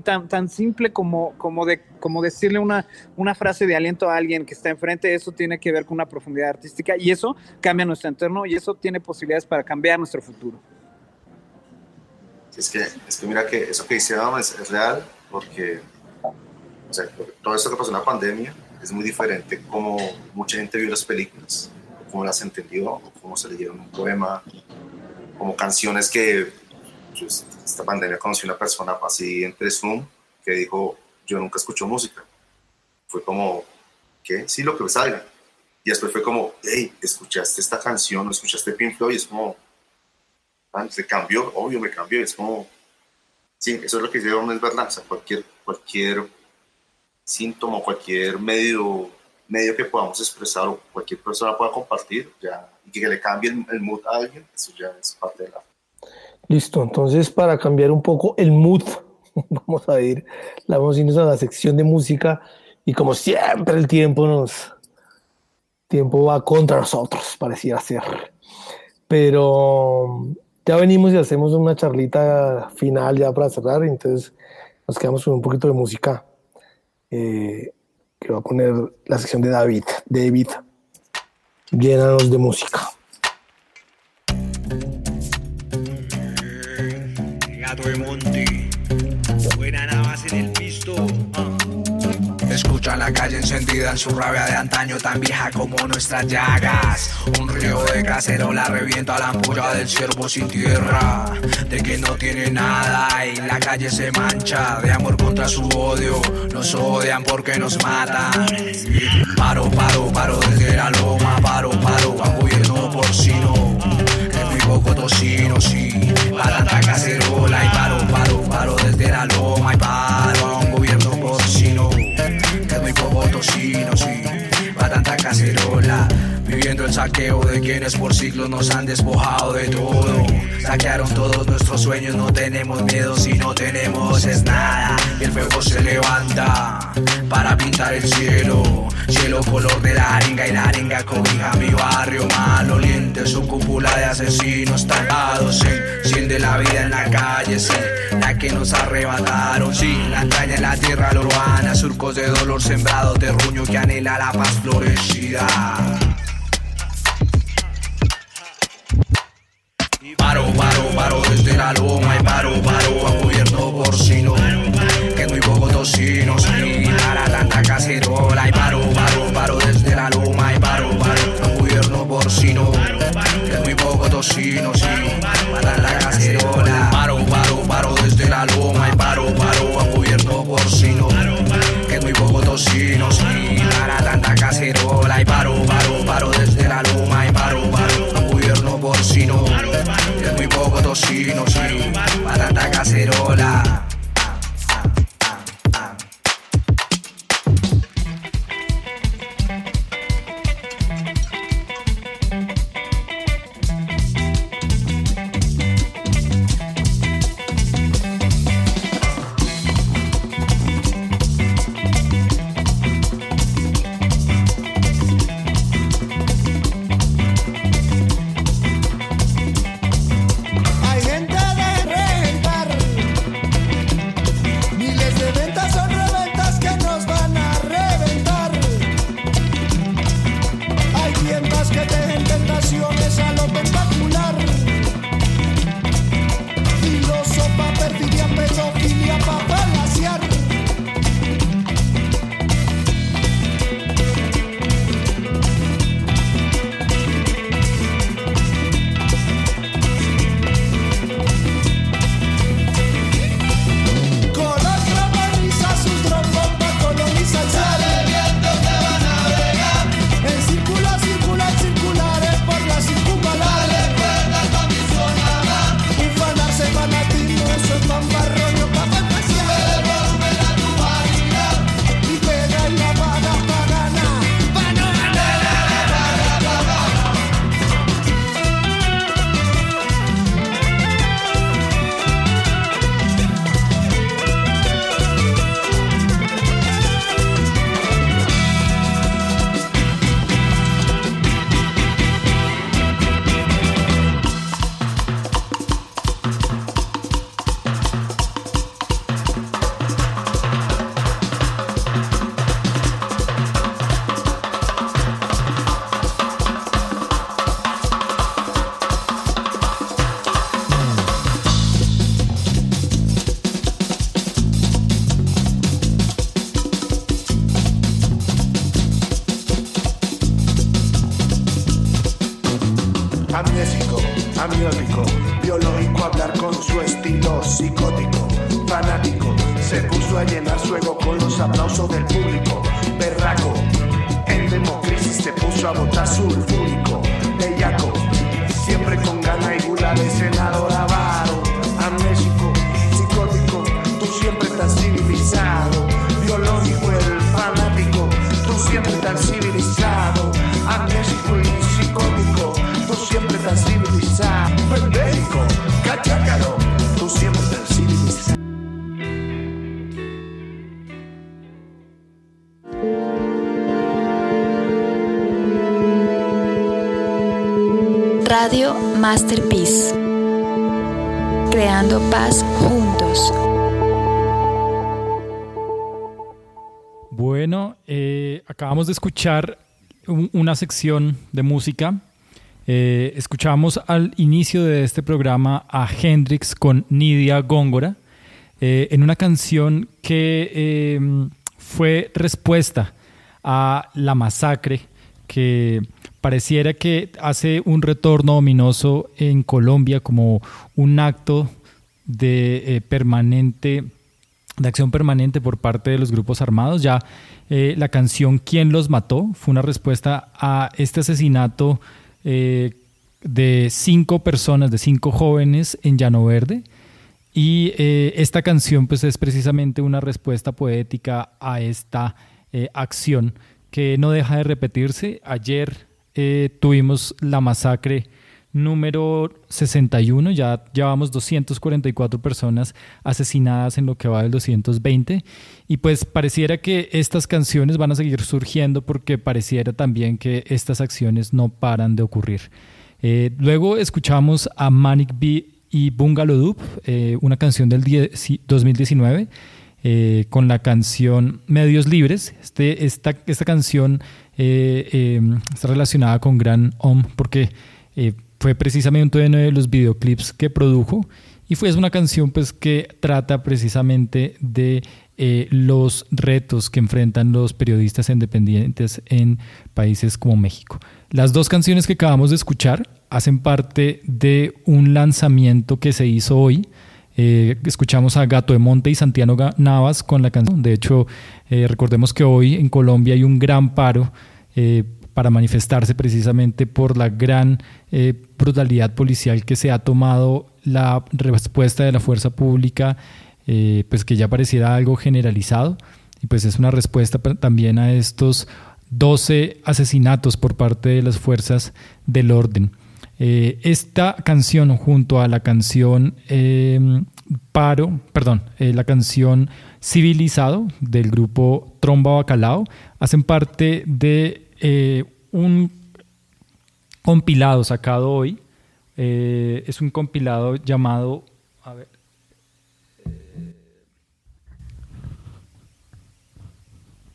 tan, tan simple como, como, de, como decirle una, una frase de aliento a alguien que está enfrente. Eso tiene que ver con una profundidad artística y eso cambia nuestro entorno y eso tiene posibilidades para cambiar nuestro futuro. Es que, es que mira que eso que dice Adam es, es real, porque o sea, todo esto que pasó en la pandemia es muy diferente como mucha gente vio las películas, cómo las entendió, cómo se leyeron un poema, como canciones que pues, esta pandemia conocí una persona así entre Zoom que dijo, yo nunca escucho música. Fue como, ¿qué? Sí, lo que salga. Y después fue como, hey, ¿escuchaste esta canción? ¿O escuchaste Pink Floyd? Y es como, ah, se cambió, obvio me cambió. Es como, sí, eso es lo que hicieron, es verdad. O sea, cualquier, cualquier síntoma, cualquier medio, medio que podamos expresar o cualquier persona pueda compartir, ya, y que le cambie el, el mood a alguien, eso ya es parte de la Listo, entonces para cambiar un poco el mood, (laughs) vamos a ir, la vamos a irnos a la sección de música y como siempre el tiempo nos, tiempo va contra nosotros, pareciera ser. Pero ya venimos y hacemos una charlita final ya para cerrar, entonces nos quedamos con un poquito de música eh, que va a poner la sección de David. David, llénanos de música. Gato de Monte, Escucha la calle encendida en su rabia de antaño, tan vieja como nuestras llagas. Un río de cacerola revienta la ampolla del ciervo sin tierra. De que no tiene nada y la calle se mancha. De amor contra su odio, nos odian porque nos matan. Paro, paro, paro desde la loma. Paro, paro, a gobierno porcino. Que muy poco tocino, sí. Para tanta cacerola y paro, paro, paro desde la loma y paro tocino, sí, para tanta cacerola. Viviendo el saqueo de quienes por siglos nos han despojado de todo. Saquearon todos nuestros sueños, no tenemos miedo si no tenemos es nada. El fuego se levanta para pintar el cielo. Cielo color de la arenga y la arenga cobija mi barrio maloliente. Su cúpula de asesinos tapados, sí. Siente la vida en la calle, sí. La que nos arrebataron, sí. La entraña en la tierra la urbana, surcos de dolor sembrados, terruño que anhela la paz florecida. Paro, paro, paro desde la loma y paro, paro a gobierno porcino. Que es muy poco tocino, sí, para tanta cacerola y paro, paro, paro desde la loma y paro, paro a gobierno porcino. Que es muy poco tocino, sí, para la cacerola. Paro, paro, paro desde la loma y paro, paro a gobierno porcino. Que es muy poco tocino, sí, para tanta cacerola poco tocino, sí, Amnésico, amniótico, biológico, hablar con su estilo psicótico, fanático, se puso a llenar su ego con los aplausos del público, berraco, en democrisis se puso a votar sulfúrico, bellaco, siempre con gana y gula de senador avaro, amnésico, psicótico, tú siempre estás civilizado, biológico, el siempre tan civilizado, tú siempre tan civilizado, pendejo, cachácaro, tú siempre tan civilizado. Radio Masterpiece. Creando paz juntos. Bueno, eh, acabamos de escuchar un- una sección de música. Eh, escuchamos al inicio de este programa a Hendrix con Nidia Góngora eh, en una canción que eh, fue respuesta a la masacre que pareciera que hace un retorno ominoso en Colombia como un acto de eh, permanente de acción permanente por parte de los grupos armados. Ya la canción ¿Quién los mató? fue una respuesta a este asesinato eh, de cinco personas, de cinco jóvenes en Llano Verde. Y eh, esta canción pues es precisamente una respuesta poética a esta eh, acción que no deja de repetirse. Ayer tuvimos la masacre número 61, ya llevamos 244 personas asesinadas en lo que va del 220 y pues pareciera que estas canciones van a seguir surgiendo porque pareciera también que estas acciones no paran de ocurrir. Eh, luego escuchamos a Manic Bee y Bungalow Dup, eh, una canción del 10 2019 eh, con la canción Medios Libres. Este, esta, esta canción eh, eh, está relacionada con Gran Om porque fue precisamente uno de los videoclips que produjo y fue es una canción pues que trata precisamente de eh, los retos que enfrentan los periodistas independientes en países como México. Las dos canciones que acabamos de escuchar hacen parte de un lanzamiento que se hizo hoy. Eh, escuchamos a Gato de Monte y Santiago Navas con la canción. De hecho, eh, recordemos que hoy en Colombia hay un gran paro para manifestarse precisamente por la gran eh, brutalidad policial que se ha tomado la respuesta de la fuerza pública, eh, pues que ya pareciera algo generalizado. Y pues es una respuesta también a estos 12 asesinatos por parte de las fuerzas del orden. Eh, esta canción junto a la canción eh, Paro, perdón, la canción Civilizado del grupo Tromba Bacalao hacen parte de eh, un compilado sacado hoy. Eh, es un compilado llamado, a ver,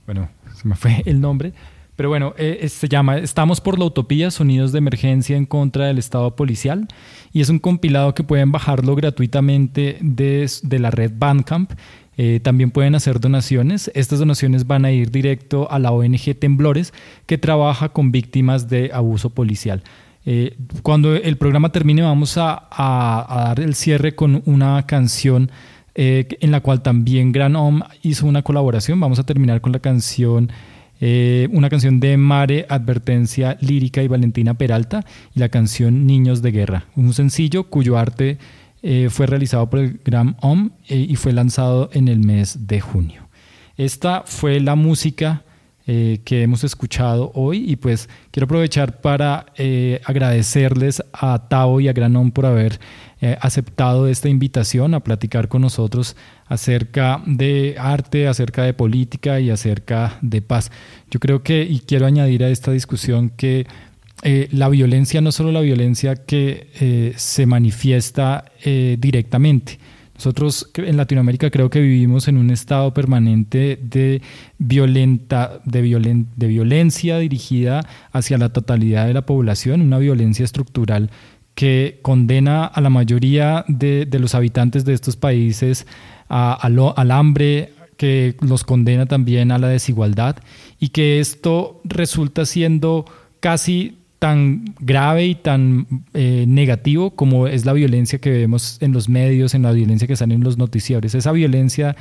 bueno, se me fue el nombre, pero bueno, eh, se llama Estamos por la Utopía, Sonidos de Emergencia en contra del Estado Policial, y es un compilado que pueden bajarlo gratuitamente des- de la red Bandcamp. Eh, también pueden hacer donaciones. Estas donaciones van a ir directo a la ONG Temblores, que trabaja con víctimas de abuso policial. Eh, cuando el programa termine vamos a, dar el cierre con una canción eh, en la cual también Gran Om hizo una colaboración. Vamos a terminar con la canción, una canción de Mare, Advertencia Lírica y Valentina Peralta y la canción Niños de Guerra, un sencillo cuyo arte eh, fue realizado por el Gran Om eh, y fue lanzado en el mes de junio. Esta fue la música eh, que hemos escuchado hoy y pues quiero aprovechar para agradecerles a Tao y a Granon por haber aceptado esta invitación a platicar con nosotros acerca de arte, acerca de política y acerca de paz. Yo creo que, y quiero añadir a esta discusión que eh, la violencia no solo la violencia que eh, se manifiesta eh, directamente. Nosotros en Latinoamérica creo que vivimos en un estado permanente de, violenta, de, violen- de violencia dirigida hacia la totalidad de la población, una violencia estructural que condena a la mayoría de, de los habitantes de estos países a- al hambre, que los condena también a la desigualdad y que esto resulta siendo casi tan grave y tan eh, negativo como es la violencia que vemos en los medios, en la violencia que sale en los noticiarios. Esa violencia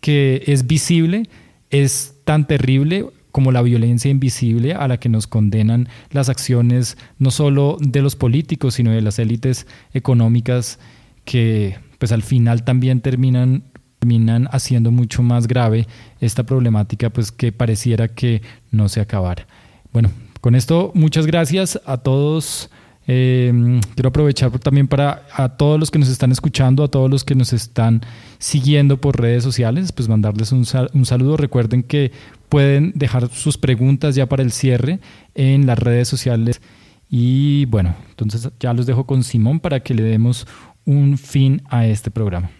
que es visible es tan terrible como la violencia invisible a la que nos condenan las acciones no solo de los políticos, sino de las élites económicas que pues al final también terminan terminan haciendo mucho más grave esta problemática, pues que pareciera que no se acabara. Bueno, con esto muchas gracias a todos. Eh, quiero aprovechar también para a todos los que nos están escuchando, a todos los que nos están siguiendo por redes sociales, pues mandarles un, un saludo. Recuerden que pueden dejar sus preguntas ya para el cierre en las redes sociales. Y bueno, entonces ya los dejo con Simón para que le demos un fin a este programa.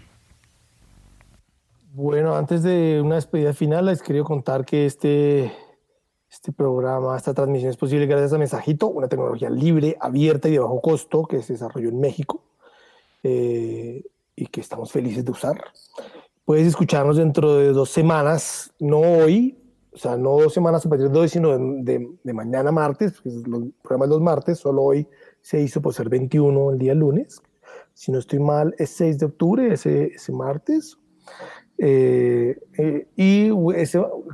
Bueno, antes de una despedida final, les quería contar que este, este programa, esta transmisión es posible gracias a Mensajito, una tecnología libre, abierta y de bajo costo que se desarrolló en México eh, y que estamos felices de usar. Puedes escucharnos dentro de dos semanas, no hoy, o sea, no dos semanas a partir de hoy, sino de, de- de mañana martes, porque los programas los martes, solo hoy se hizo por ser 21 el día lunes. Si no estoy mal, es 6 de octubre, ese, ese martes. Eh, eh, y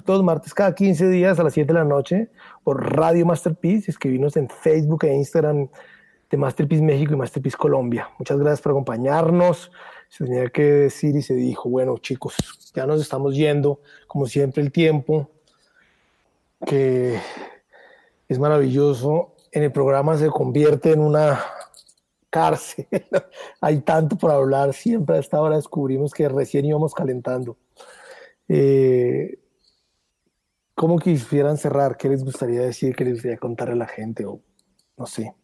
todos martes, cada 15 días a las 7 de la noche, por Radio Masterpiece, escribirnos en Facebook e Instagram de Masterpiece México y Masterpiece Colombia. Muchas gracias por acompañarnos. Se tenía que decir y se dijo, bueno chicos, ya nos estamos yendo, como siempre el tiempo, que es maravilloso, en el programa se convierte en una cárcel. (laughs) Hay tanto por hablar. Siempre a esta hora descubrimos que recién íbamos calentando. Eh, ¿Cómo quisieran cerrar? ¿Qué les gustaría decir? ¿Qué les gustaría contar a la gente? O no sé.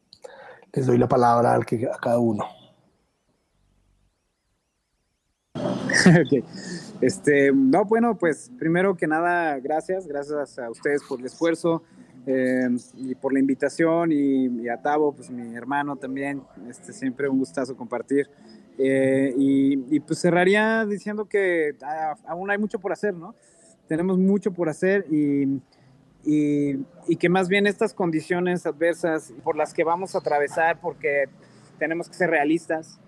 Les doy la palabra al que, a cada uno. (laughs) Ok. Este, no, bueno, pues primero que nada, gracias, gracias a ustedes por el esfuerzo eh, y por la invitación y, y a Tavo, pues mi hermano también, este, siempre un gustazo compartir. Eh, y, y, pues cerraría diciendo que ah, aún hay mucho por hacer, ¿no? Tenemos mucho por hacer y, y, y que más bien estas condiciones adversas por las que vamos a atravesar, porque tenemos que ser realistas,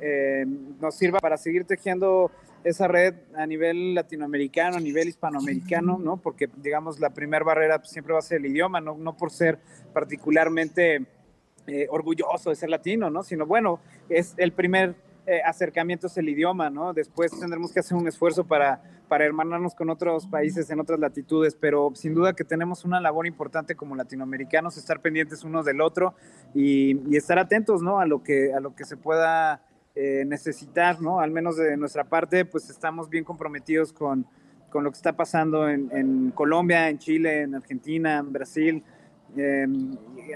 eh, nos sirva para seguir tejiendo esa red a nivel latinoamericano, a nivel hispanoamericano, ¿no? Porque, digamos, la primera barrera siempre va a ser el idioma, no, no por ser particularmente eh, orgulloso de ser latino, ¿no? Sino, bueno, es el primer eh, acercamiento es el idioma, ¿no? Después tendremos que hacer un esfuerzo para, para hermanarnos con otros países en otras latitudes, pero sin duda que tenemos una labor importante como latinoamericanos, estar pendientes unos del otro y, y estar atentos, ¿no? A lo que, a lo que se pueda eh, necesitar, ¿no? Al menos de nuestra parte, pues estamos bien comprometidos con, con lo que está pasando en, en Colombia, en Chile, en Argentina, en Brasil, eh,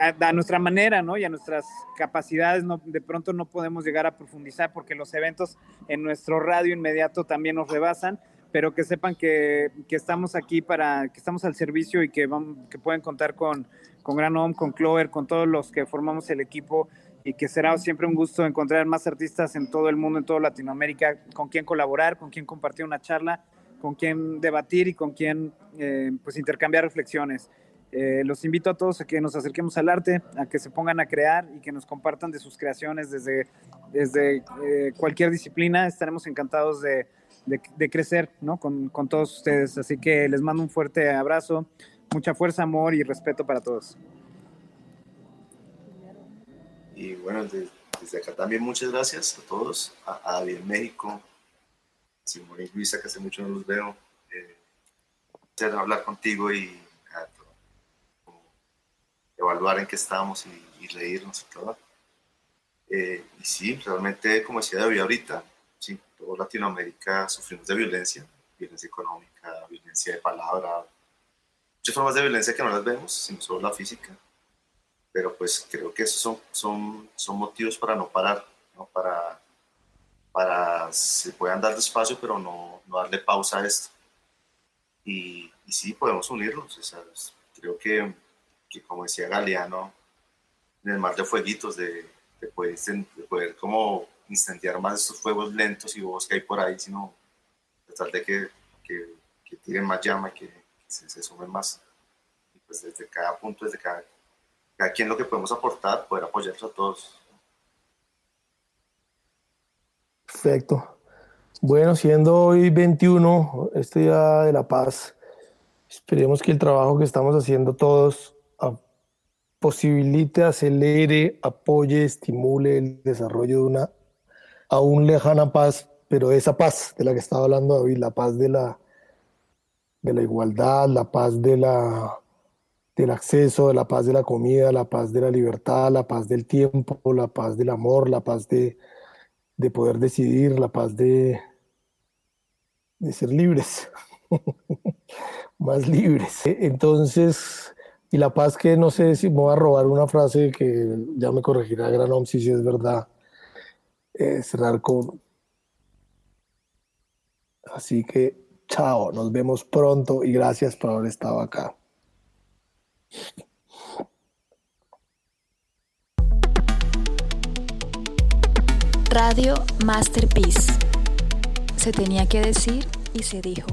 a, a, nuestra manera, ¿no? Y a nuestras capacidades, no, de pronto no podemos llegar a profundizar porque los eventos en nuestro radio inmediato también nos rebasan, pero que sepan que, que estamos aquí para, que estamos al servicio y que, vamos, que pueden contar con, con Gran Home, con Clover, con todos los que formamos el equipo y que será siempre un gusto encontrar más artistas en todo el mundo, en toda Latinoamérica, con quien colaborar, con quien compartir una charla, con quien debatir y con quien eh, pues intercambiar reflexiones. Eh, los invito a todos a que nos acerquemos al arte, a que se pongan a crear y que nos compartan de sus creaciones desde, desde eh, cualquier disciplina. Estaremos encantados de, de, de crecer ¿no? con, con todos ustedes. Así que les mando un fuerte abrazo, mucha fuerza, amor y respeto para todos. Y bueno, desde, acá también muchas gracias a todos, a, David México, a Simón y Luisa, que hace mucho no los veo. Eh, hablar contigo y evaluar en qué estamos y, y reírnos y todo. Eh, y sí, realmente, como decía David ahorita, sí, toda Latinoamérica sufrimos de violencia, violencia económica, violencia de palabra, muchas formas de violencia que no las vemos, sino solo la física pero pues creo que esos son, son, son motivos para no parar, ¿no? Para, para se puedan dar despacio, pero no, no darle pausa a esto. Y, y sí, podemos unirnos. O sea, creo que, que, como decía Galeano, en el mar de fueguitos, de, de, poder, de poder como incendiar más estos fuegos lentos y bobos que hay por ahí, sino tratar de que, que, que tiren más llama, que, que se, se sumen más. Y pues desde cada punto, desde cada cada quien lo que podemos aportar, poder apoyarlos a todos. Perfecto. Bueno, siendo hoy 21, este día de la paz, esperemos que el trabajo que estamos haciendo todos posibilite, acelere, apoye, estimule el desarrollo de una aún lejana paz, pero esa paz de la que estaba hablando David, la paz de la, de la igualdad, la paz de la, del acceso, de la paz de la comida, la paz de la libertad, la paz del tiempo, la paz del amor, la paz de, de poder decidir, la paz de, de ser libres, (laughs) más libres. Entonces, y la paz que no sé si me voy a robar una frase que ya me corregirá Granom si es verdad, eh, cerrar con... Así que, chao, nos vemos pronto y gracias por haber estado acá. Radio Masterpiece. Se tenía que decir y se dijo.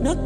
No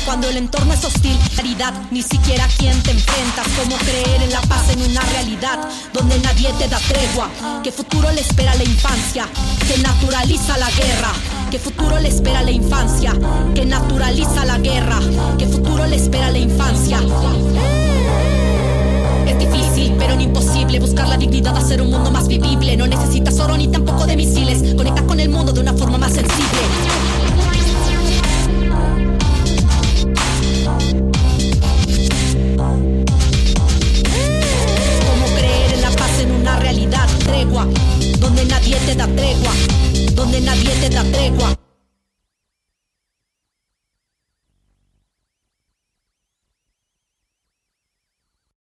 cuando el entorno es hostil, caridad, ni siquiera quien te enfrentas. Cómo creer en la paz en una realidad donde nadie te da tregua. ¿Qué futuro le espera a la infancia? Que naturaliza la guerra. ¿Qué futuro le espera a la infancia? Que naturaliza la guerra. ¿Qué futuro le espera a la infancia? Es difícil, pero no imposible buscar la dignidad, hacer un mundo más vivible. No necesitas oro ni tampoco de misiles. Conecta con el mundo de una forma más sensible. donde nadie te da tregua.